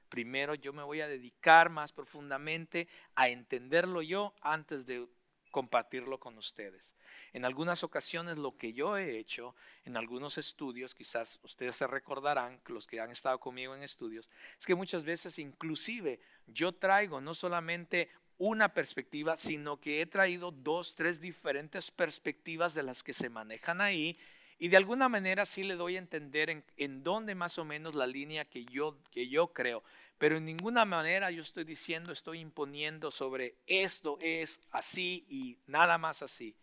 Primero yo me voy a dedicar más profundamente a entenderlo yo antes de compartirlo con ustedes. En algunas ocasiones lo que yo he hecho, en algunos estudios, quizás ustedes se recordarán, los que han estado conmigo en estudios, es que muchas veces inclusive yo traigo no solamente una perspectiva, sino que he traído dos, tres diferentes perspectivas de las que se manejan ahí y de alguna manera sí le doy a entender en, dónde más o menos la línea que yo, que yo creo. Pero en ninguna manera yo estoy diciendo, estoy imponiendo sobre esto es así y nada más así.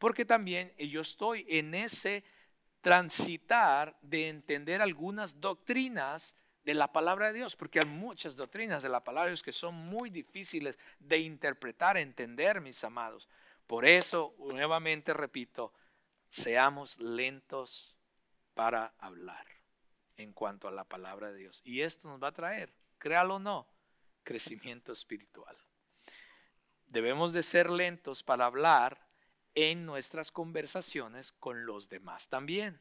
Porque también yo estoy en ese transitar de entender algunas doctrinas de la palabra de Dios, porque hay muchas doctrinas de la palabra de Dios que son muy difíciles de interpretar, entender, mis amados. Por eso, nuevamente repito, seamos lentos para hablar en cuanto a la palabra de Dios. Y esto nos va a traer créalo o no, crecimiento espiritual. Debemos de ser lentos para hablar en nuestras conversaciones con los demás también.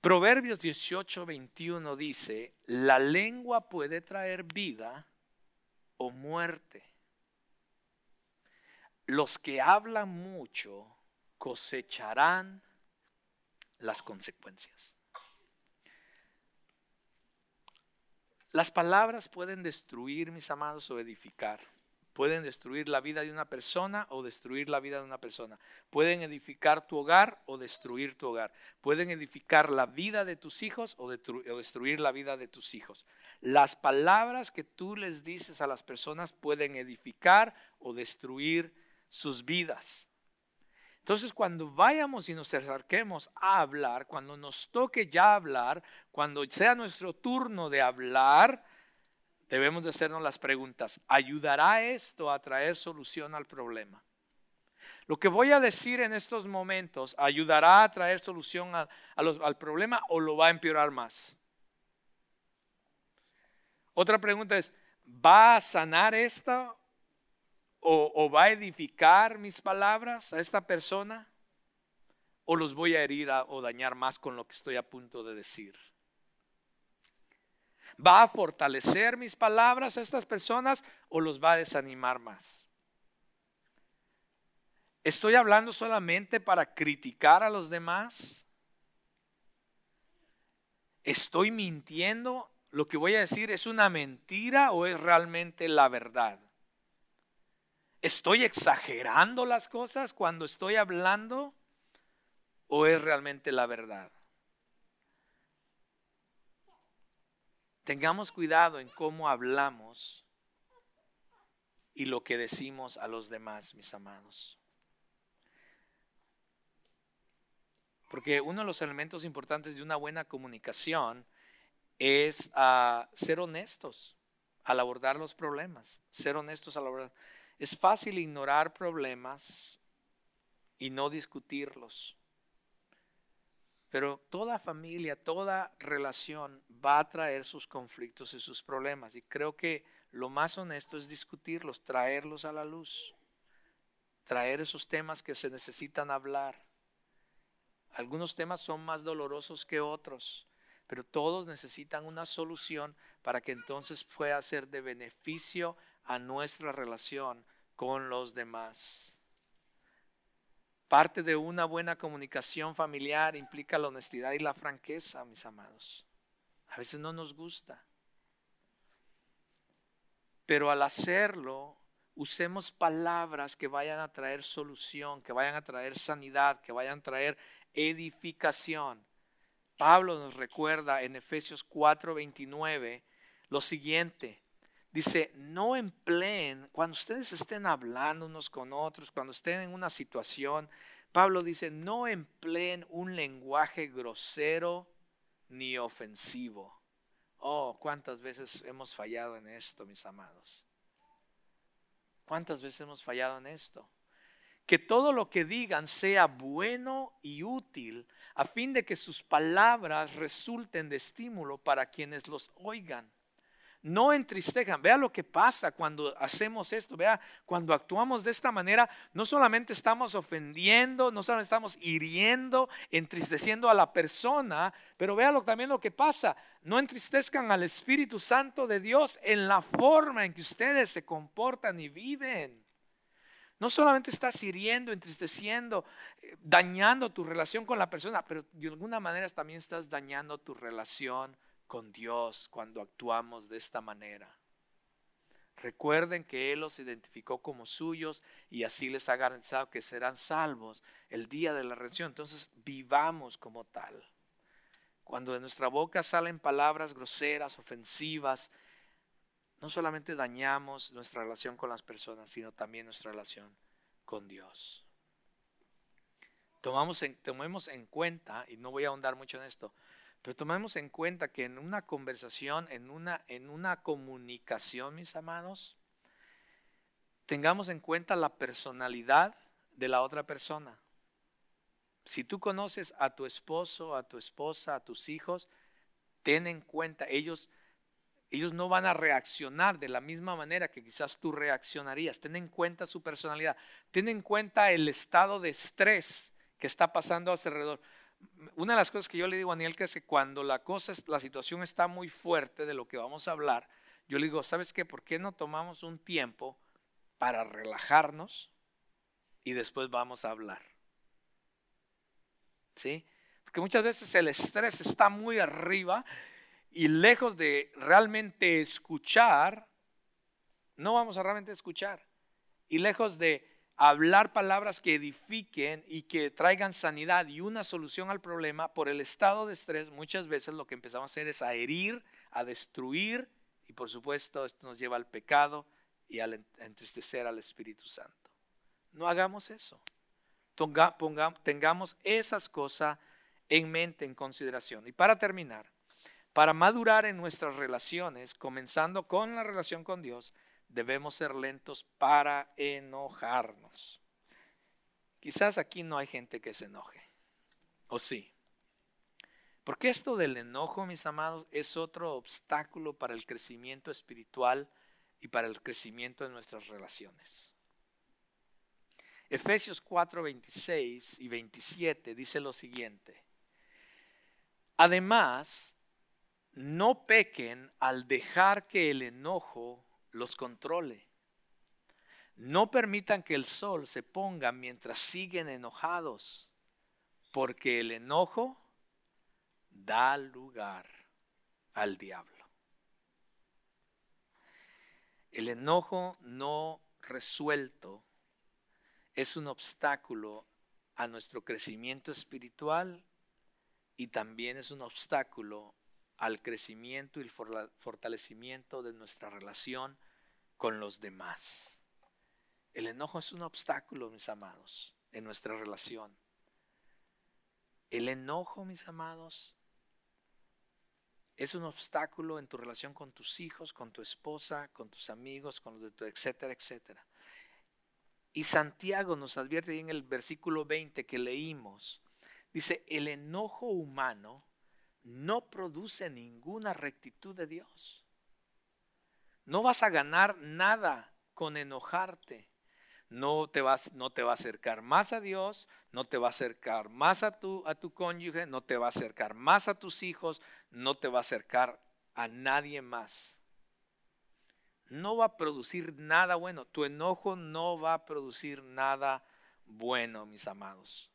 Proverbios 18, 21 dice, la lengua puede traer vida o muerte. Los que hablan mucho cosecharán las consecuencias. Las palabras pueden destruir, mis amados, o edificar. Pueden destruir la vida de una persona o destruir la vida de una persona. Pueden edificar tu hogar o destruir tu hogar. Pueden edificar la vida de tus hijos o, destruir la vida de tus hijos. Las palabras que tú les dices a las personas pueden edificar o destruir sus vidas. Entonces, cuando vayamos y nos acerquemos a hablar, cuando nos toque ya hablar, cuando sea nuestro turno de hablar, debemos de hacernos las preguntas. ¿Ayudará esto a traer solución al problema? Lo que voy a decir en estos momentos, ¿ayudará a traer solución al problema o lo va a empeorar más? Otra pregunta es, ¿va a sanar esta o, va a edificar mis palabras a esta persona o los voy a herir o dañar más con lo que estoy a punto de decir. ¿Va a fortalecer mis palabras a estas personas o los va a desanimar más? ¿Estoy hablando solamente para criticar a los demás? ¿Estoy mintiendo? ¿Lo que voy a decir es una mentira o es realmente la verdad? ¿Estoy exagerando las cosas cuando estoy hablando o es realmente la verdad? Tengamos cuidado en cómo hablamos y lo que decimos a los demás, mis amados. Porque uno de los elementos importantes de una buena comunicación es ah, ser honestos al abordar los problemas, ser honestos al abordar. Es fácil ignorar problemas y no discutirlos. Pero toda familia, toda relación va a traer sus conflictos y sus problemas. Y creo que lo más honesto es discutirlos, traerlos a la luz, traer esos temas que se necesitan hablar. Algunos temas son más dolorosos que otros, pero todos necesitan una solución para que entonces pueda ser de beneficio a nuestra relación con los demás. Parte de una buena comunicación familiar implica la honestidad y la franqueza, mis amados. A veces no nos gusta. Pero al hacerlo, usemos palabras que vayan a traer solución, que vayan a traer sanidad, que vayan a traer edificación. Pablo nos recuerda en Efesios 4:29 lo siguiente. Dice, no empleen, cuando ustedes estén hablando unos con otros, cuando estén en una situación, Pablo dice, no empleen un lenguaje grosero ni ofensivo. Oh, cuántas veces hemos fallado en esto, mis amados. ¿Cuántas veces hemos fallado en esto? Que todo lo que digan sea bueno y útil a fin de que sus palabras resulten de estímulo para quienes los oigan no entristezcan. Vea lo que pasa cuando hacemos esto. Vea, cuando actuamos de esta manera, no solamente estamos ofendiendo, no solamente estamos hiriendo, entristeciendo a la persona, pero vea también lo que pasa. No entristezcan al Espíritu Santo de Dios en la forma en que ustedes se comportan y viven. No solamente estás hiriendo, entristeciendo, eh, dañando tu relación con la persona, pero de alguna manera también estás dañando tu relación con Dios cuando actuamos de esta manera. Recuerden que Él los identificó como suyos y así les ha garantizado que serán salvos el día de la redención. Entonces vivamos como tal. Cuando de nuestra boca salen palabras groseras, ofensivas, no solamente dañamos nuestra relación con las personas, sino también nuestra relación con Dios. Tomamos tomemos en cuenta, y no voy a ahondar mucho en esto, pero tomemos en cuenta que en una conversación, en una, en una comunicación, mis amados, tengamos en cuenta la personalidad de la otra persona. Si tú conoces a tu esposo, a tu esposa, a tus hijos, ten en cuenta, ellos, ellos no van a reaccionar de la misma manera que quizás tú reaccionarías. Ten en cuenta su personalidad. Ten en cuenta el estado de estrés que está pasando a su alrededor una de las cosas que yo le digo a Daniel que es que cuando la cosa, la situación está muy fuerte de lo que vamos a hablar, yo le digo, ¿sabes qué? ¿Por qué no tomamos un tiempo para relajarnos y después vamos a hablar? ¿Sí? Porque muchas veces el estrés está muy arriba y lejos de realmente escuchar, no vamos a realmente escuchar. Y lejos de hablar palabras que edifiquen y que traigan sanidad y una solución al problema, por el estado de estrés, muchas veces lo que empezamos a hacer es a herir, a destruir, y por supuesto esto nos lleva al pecado y a entristecer al Espíritu Santo. No hagamos eso. tengamos esas cosas en mente, en consideración. Y para terminar, para madurar en nuestras relaciones, comenzando con la relación con Dios, debemos ser lentos para enojarnos. Quizás aquí no hay gente que se enoje, ¿o sí? Porque esto del enojo, mis amados, es otro obstáculo para el crecimiento espiritual y para el crecimiento de nuestras relaciones. Efesios 4, 26 y 27 dice lo siguiente. Además, no pequen al dejar que el enojo los controle. No permitan que el sol se ponga mientras siguen enojados, porque el enojo da lugar al diablo. El enojo no resuelto es un obstáculo a nuestro crecimiento espiritual y también es un obstáculo al crecimiento y el fortalecimiento de nuestra relación con los demás. El enojo es un obstáculo, mis amados, en nuestra relación. El enojo, mis amados, es un obstáculo en tu relación con tus hijos, con tu esposa, con tus amigos, con los de tu, etcétera, etcétera. Y Santiago nos advierte en el versículo 20 que leímos, dice, el enojo humano no produce ninguna rectitud de Dios. No vas a ganar nada con enojarte. No te, vas, no te va a acercar más a Dios, no te va a acercar más a tu, a tu cónyuge, no te va a acercar más a tus hijos, no te va a acercar a nadie más. No va a producir nada bueno. Tu enojo no va a producir nada bueno, mis amados,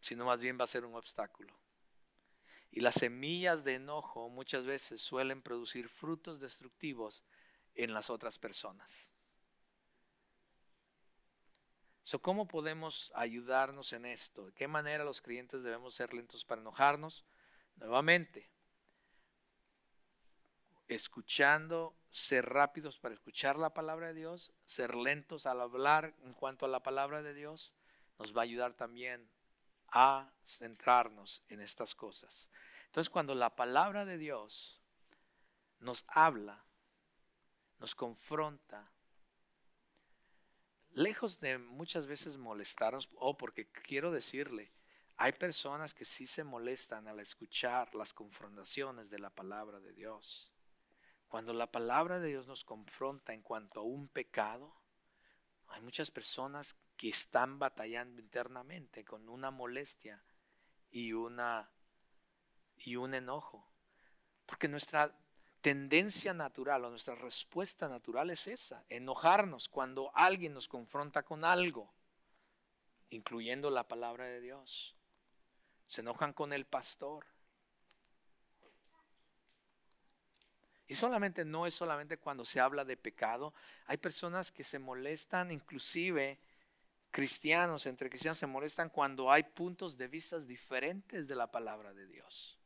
sino más bien va a ser un obstáculo. Y las semillas de enojo muchas veces suelen producir frutos destructivos en las otras personas. ¿Cómo podemos ayudarnos en esto? ¿De qué manera los creyentes debemos ser lentos para enojarnos? Nuevamente, escuchando, ser rápidos para escuchar la palabra de Dios, ser lentos al hablar en cuanto a la palabra de Dios, nos va a ayudar también a centrarnos en estas cosas. Entonces, cuando la palabra de Dios nos habla, nos confronta, lejos de muchas veces molestarnos, o porque quiero decirle, hay personas que sí se molestan al escuchar las confrontaciones de la palabra de Dios. Cuando la palabra de Dios nos confronta en cuanto a un pecado, hay muchas personas que están batallando internamente con una molestia y una y un enojo. Porque nuestra tendencia natural o nuestra respuesta natural es esa, enojarnos cuando alguien nos confronta con algo, incluyendo la palabra de Dios. Se enojan con el pastor. Y solamente no es solamente cuando se habla de pecado, hay personas que se molestan, inclusive cristianos, entre cristianos se molestan cuando hay puntos de vista diferentes de la palabra de Dios.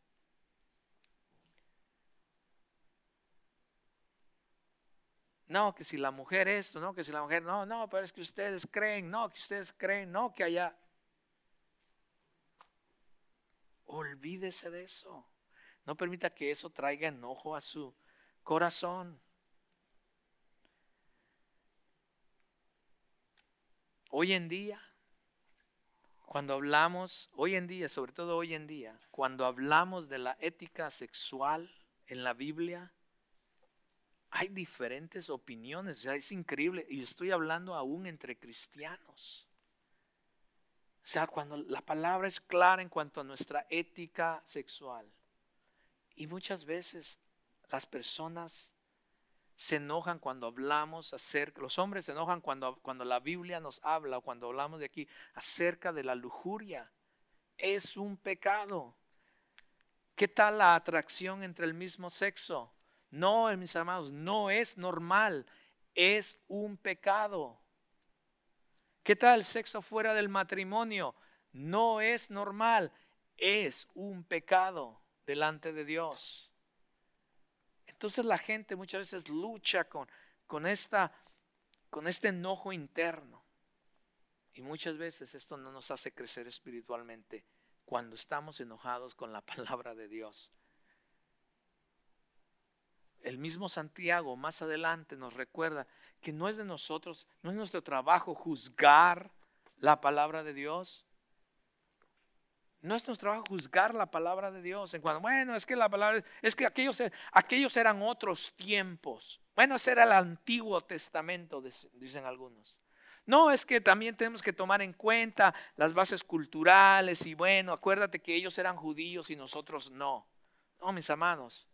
No, que si la mujer esto, no, que si la mujer, no, no, pero es que ustedes creen, no, que ustedes creen, no, que allá. Olvídese de eso. No permita que eso traiga enojo a su corazón. Hoy en día, cuando hablamos, hoy en día, sobre todo hoy en día, cuando hablamos de la ética sexual en la Biblia, hay diferentes opiniones, es increíble. Y estoy hablando aún entre cristianos. O sea, cuando la palabra es clara en cuanto a nuestra ética sexual. Y muchas veces las personas se enojan cuando hablamos acerca, los hombres se enojan cuando, cuando la Biblia nos habla o cuando hablamos de aquí acerca de la lujuria. Es un pecado. ¿Qué tal la atracción entre el mismo sexo? No, mis amados, no es normal, es un pecado. ¿Qué tal el sexo fuera del matrimonio? No es normal, es un pecado delante de Dios. Entonces la gente muchas veces lucha con, con, esta, con este enojo interno. Y muchas veces esto no nos hace crecer espiritualmente cuando estamos enojados con la (laughs) palabra de Dios el mismo Santiago más adelante nos recuerda que no es de nosotros, no es nuestro trabajo juzgar la palabra de Dios. No es nuestro trabajo juzgar la palabra de Dios. En cuanto, bueno, es que la palabra, es que aquellos, aquellos eran otros tiempos. Bueno, ese era el Antiguo Testamento, dicen algunos. No, es que también tenemos que tomar en cuenta las bases culturales y bueno, acuérdate que ellos eran judíos y nosotros no. No, mis amados,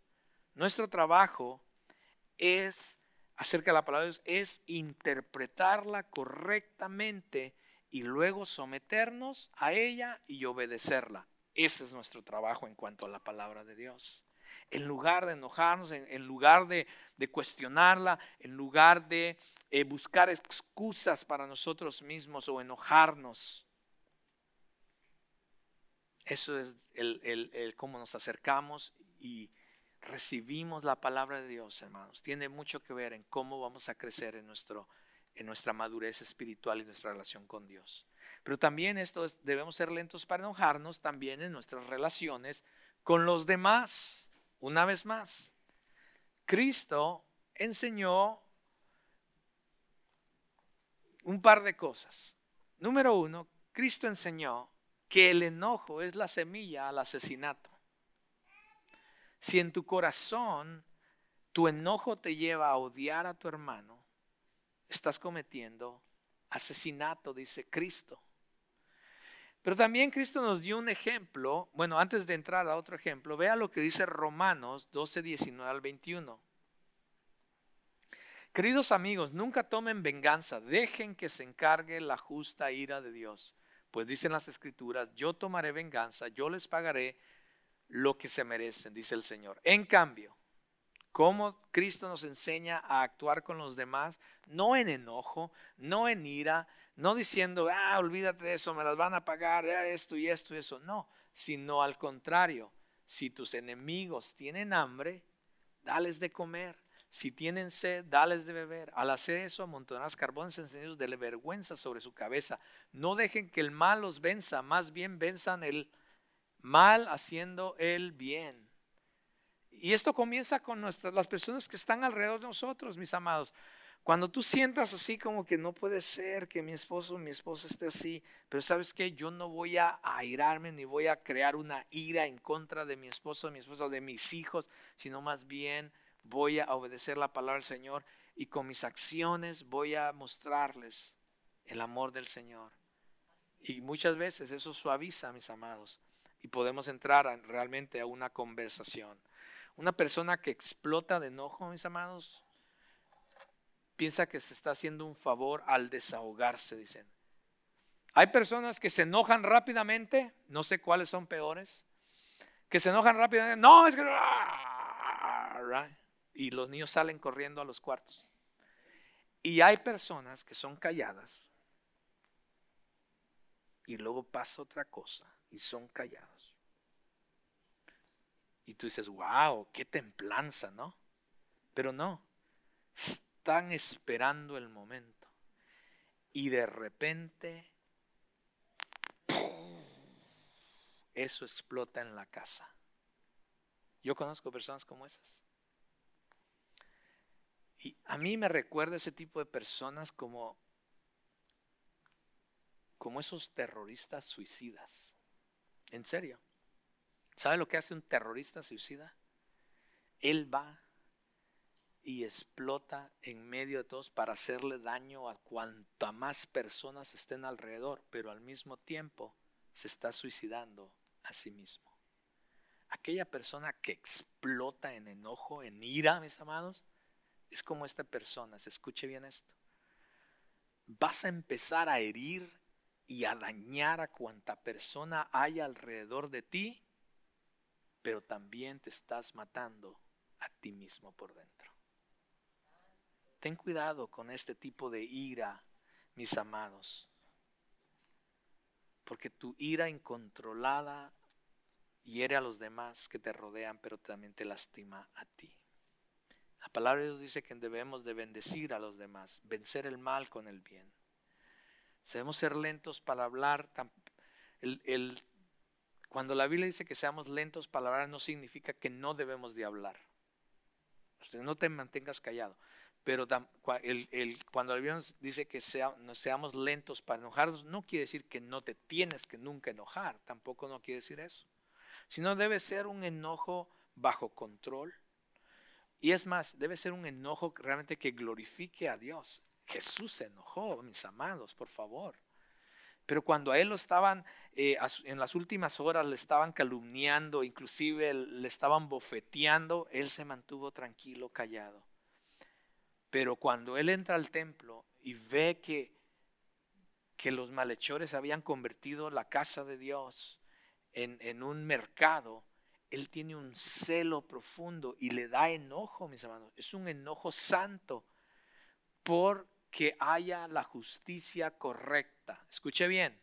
nuestro trabajo es, acerca de la palabra de Dios, es interpretarla correctamente y luego someternos a ella y obedecerla. Ese es nuestro trabajo en cuanto a la palabra de Dios. En lugar de enojarnos, en, lugar de, cuestionarla, en lugar de eh, buscar excusas para nosotros mismos o enojarnos. Eso es el, el cómo nos acercamos y recibimos la palabra de Dios, hermanos, tiene mucho que ver en cómo vamos a crecer en, nuestro, en nuestra madurez espiritual y nuestra relación con Dios. Pero también esto debemos ser lentos para enojarnos también en nuestras relaciones con los demás. Una vez más, Cristo enseñó un par de cosas. Número uno, Cristo enseñó que el enojo es la semilla al asesinato. Si en tu corazón tu enojo te lleva a odiar a tu hermano, estás cometiendo asesinato, dice Cristo. Pero también Cristo nos dio un ejemplo. Bueno, antes de entrar a otro ejemplo, vea lo que dice Romanos 12, 19 al 21. Queridos amigos, nunca tomen venganza, dejen que se encargue la justa ira de Dios. Pues dicen las escrituras, yo tomaré venganza, yo les pagaré lo que se merecen, dice el Señor. En cambio, como Cristo nos enseña a actuar con los demás, no en enojo, no en ira, no diciendo, ah, olvídate de eso, me las van a pagar, ah, esto y esto y eso. No, sino al contrario, si tus enemigos tienen hambre, dales de comer. Si tienen sed, dales de beber. Al hacer eso, amontonarás carbones encendidos de vergüenza sobre su cabeza. No dejen que el mal los venza, más bien venzan el mal haciendo el bien. Y esto comienza con nuestras, las personas que están alrededor de nosotros, mis amados. Cuando tú sientas así como que no puede ser que mi esposo o mi esposa esté así, pero sabes que yo no voy a airarme ni voy a crear una ira en contra de mi esposo, de mi esposa, de mis hijos, sino más bien voy a obedecer la palabra del Señor y con mis acciones voy a mostrarles el amor del Señor. Y muchas veces eso suaviza, mis amados, y podemos entrar realmente a una conversación. Una persona que explota de enojo, mis amados, piensa que se está haciendo un favor al desahogarse, dicen. Hay personas que se enojan rápidamente, no sé cuáles son peores, que se enojan rápidamente, no, es que... Y los niños salen corriendo a los cuartos. Y hay personas que son calladas y luego pasa otra cosa y son callados. Y tú dices, wow, qué templanza, ¿no? Pero no, están esperando el momento. Y de repente, eso explota en la casa. Yo conozco personas como esas. Y a mí me recuerda ese tipo de personas como, como esos terroristas suicidas. En serio. ¿Sabe lo que hace un terrorista suicida? Él va y explota en medio de todos para hacerle daño a cuanta más personas estén alrededor, pero al mismo tiempo se está suicidando a sí mismo. Aquella persona que explota en enojo, en ira, mis amados, es como esta persona. Se escuche bien esto. Vas a empezar a herir y a dañar a cuanta persona hay alrededor de ti pero también te estás matando a ti mismo por dentro. Ten cuidado con este tipo de ira, mis amados, porque tu ira incontrolada hiere a los demás que te rodean, pero también te lastima a ti. La palabra de Dios dice que debemos de bendecir a los demás, vencer el mal con el bien. Debemos ser lentos para hablar. El, el cuando la Biblia dice que seamos lentos para hablar, no significa que no debemos de hablar. no te mantengas callado. Pero cuando la Biblia dice que seamos lentos para enojarnos, no quiere decir que no te tienes que nunca enojar. Tampoco no quiere decir eso. Sino debe ser un enojo bajo control. Y es más, debe ser un enojo realmente que glorifique a Dios. Jesús se enojó, mis amados, por favor. Pero cuando a él lo estaban, eh, en las últimas horas le estaban calumniando, inclusive le estaban bofeteando, él se mantuvo tranquilo, callado. Pero cuando él entra al templo y ve que, que los malhechores habían convertido la casa de Dios en, en un mercado, él tiene un celo profundo y le da enojo, mis hermanos. Es un enojo santo por que haya la justicia correcta. Escuche bien,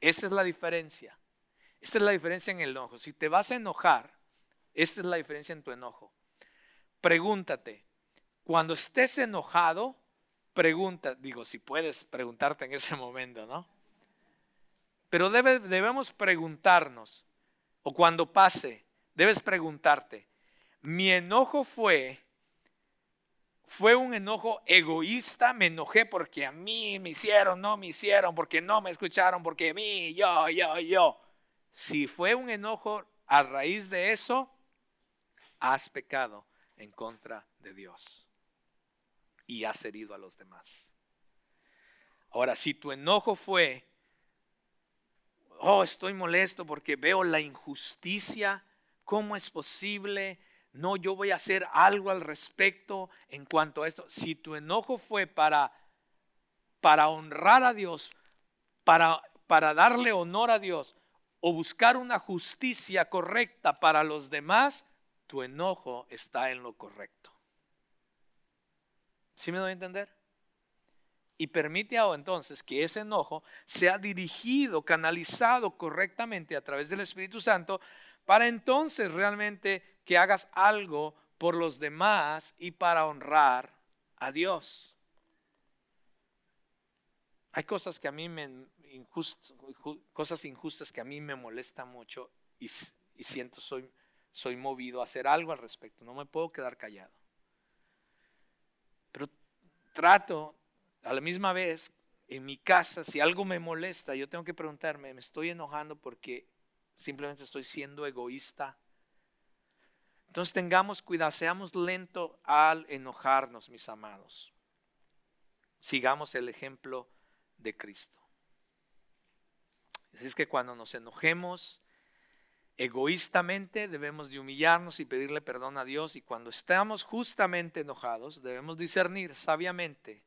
esa es la diferencia. Esta es la diferencia en el enojo. Si te vas a enojar, esta es la diferencia en tu enojo. Pregúntate, cuando estés enojado, pregunta, digo, si puedes preguntarte en ese (laughs) momento, ¿no? Pero debemos preguntarnos, o cuando pase, debes preguntarte, mi enojo fue fue un enojo egoísta, me enojé porque a mí me hicieron, no me hicieron, porque no me escucharon, porque a mí, yo, yo, yo. Si fue un enojo a raíz de eso, has pecado en contra de Dios y has herido a los demás. Ahora, si tu enojo fue, oh, estoy molesto porque veo la injusticia, ¿cómo es posible? No, yo voy a hacer algo al respecto en cuanto a esto. Si tu enojo fue para, para honrar a Dios, para, para darle honor a Dios, o buscar una justicia correcta para los demás, tu enojo está en lo correcto. ¿Sí me doy a entender? Y permite entonces que ese enojo sea dirigido, canalizado correctamente a través del Espíritu Santo, para entonces realmente que hagas algo por los demás y para honrar a Dios. Hay cosas que a mí me, cosas injustas que a mí me molestan mucho y, siento soy, soy movido a hacer algo al respecto. No me puedo quedar callado. Pero trato a la misma vez en mi casa, si algo me molesta, yo tengo que preguntarme, ¿me estoy enojando porque simplemente estoy siendo egoísta? Entonces tengamos cuidado, seamos lentos al enojarnos, mis amados. Sigamos el ejemplo de Cristo. Así es que cuando nos enojemos egoístamente debemos de humillarnos y pedirle perdón a Dios y cuando estamos justamente enojados debemos discernir sabiamente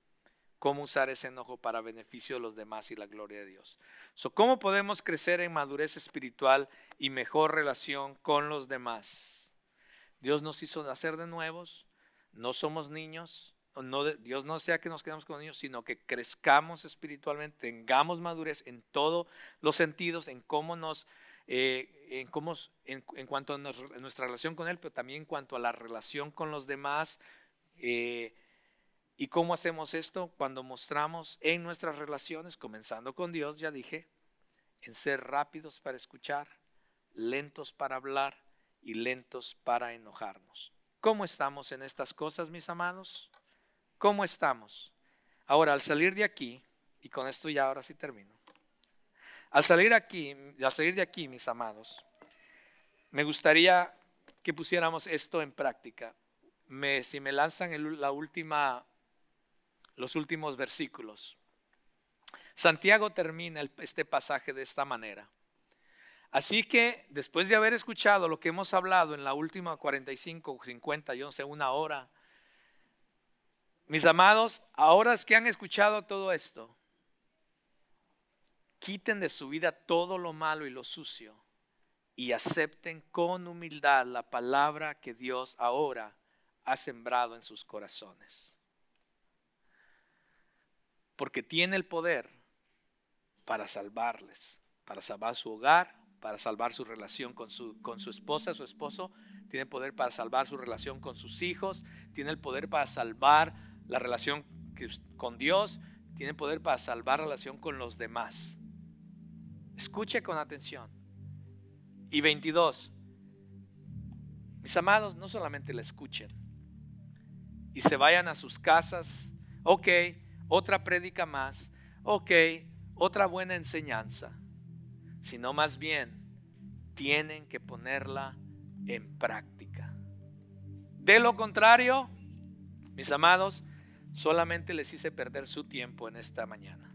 cómo usar ese enojo para beneficio de los demás y la gloria de Dios. ¿Cómo podemos crecer en madurez espiritual y mejor relación con los demás? Dios nos hizo nacer de nuevos, no somos niños, Dios no sea que nos quedemos con niños, sino que crezcamos espiritualmente, tengamos madurez en todos los sentidos, en cómo nos, eh, en, cómo, en, cuanto a nuestra relación con Él, pero también en cuanto a la relación con los demás. Eh, ¿Y cómo hacemos esto? Cuando mostramos en nuestras relaciones, comenzando con Dios, ya dije, en ser rápidos para escuchar, lentos para hablar y lentos para enojarnos. ¿Cómo estamos en estas cosas, mis amados? ¿Cómo estamos? Ahora, al salir de aquí, y con esto ya ahora sí termino, al salir aquí, al salir de aquí, mis amados, me gustaría que pusiéramos esto en práctica. Me, si me lanzan la última, los últimos versículos. Santiago termina este pasaje de esta manera. Así que después de haber escuchado lo que hemos hablado en la última 45, 50, yo no sé, una hora, mis amados, ahora es que han escuchado todo esto, quiten de su vida todo lo malo y lo sucio y acepten con humildad la palabra que Dios ahora ha sembrado en sus corazones. Porque tiene el poder para salvarles, para salvar su hogar, para salvar su relación con su, con su esposa, su esposo, tiene el poder para salvar su relación con sus hijos, tiene el poder para salvar la relación con Dios, tiene poder para salvar relación con los demás. Escuche con atención. Y 22. Mis amados, no solamente la escuchen y se vayan a sus casas. Ok, otra prédica más. Ok, otra buena enseñanza. Sino más bien tienen que ponerla en práctica. De lo contrario, mis amados, Solamente les hice perder su tiempo en esta mañana.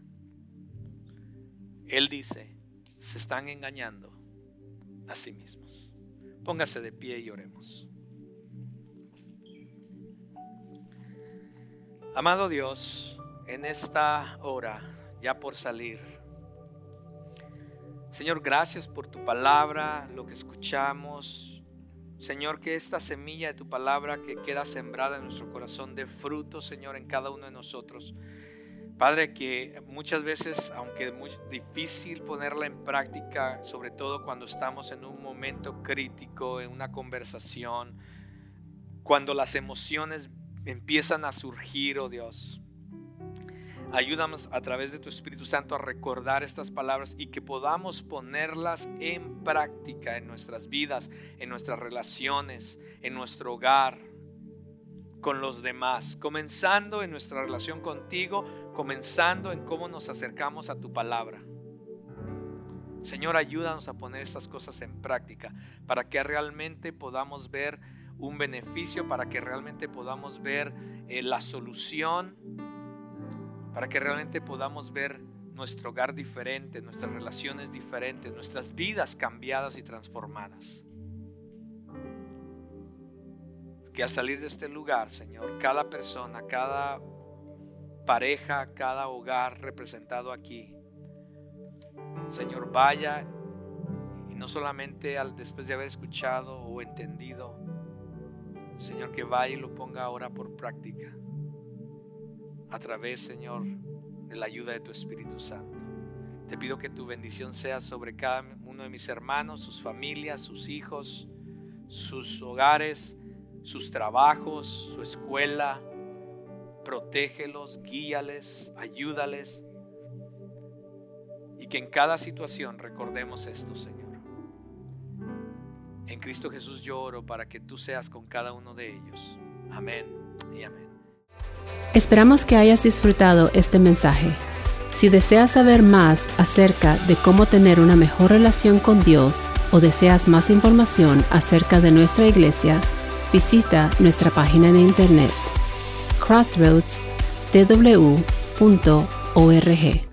Él dice, se están engañando a sí mismos. Póngase de pie y oremos. Amado Dios, en esta hora, ya por salir, Señor, gracias por tu palabra, lo que escuchamos, Señor, que esta semilla de tu palabra que queda sembrada en nuestro corazón de fruto, Señor, en cada uno de nosotros. Padre, que muchas veces, aunque es muy difícil ponerla en práctica, sobre todo cuando estamos en un momento crítico, en una conversación, cuando las emociones empiezan a surgir, oh Dios, Ayúdanos a través de tu Espíritu Santo a recordar estas palabras y que podamos ponerlas en práctica en nuestras vidas, en nuestras relaciones, en nuestro hogar, con los demás, comenzando en nuestra relación contigo, comenzando en cómo nos acercamos a tu palabra. Señor, ayúdanos a poner estas cosas en práctica para que realmente podamos ver un beneficio, para que realmente podamos ver eh, la solución para que realmente podamos ver nuestro hogar diferente, nuestras relaciones diferentes, nuestras vidas cambiadas y transformadas. que al salir de este lugar, Señor, cada persona, cada pareja, cada hogar representado aquí, Señor, vaya y no solamente al después de haber escuchado o entendido, Señor, que vaya y lo ponga ahora por práctica a través, Señor, de la ayuda de tu Espíritu Santo. Te pido que tu bendición sea sobre cada uno de mis hermanos, sus familias, sus hijos, sus hogares, sus trabajos, su escuela. Protégelos, guíales, ayúdales. Y que en cada situación recordemos esto, Señor. En Cristo Jesús yo oro para que tú seas con cada uno de ellos. Amén y amén. Esperamos que hayas disfrutado este mensaje. Si deseas saber más acerca de cómo tener una mejor relación con Dios o deseas más información acerca de nuestra iglesia, visita nuestra página de internet crossroadstw.org.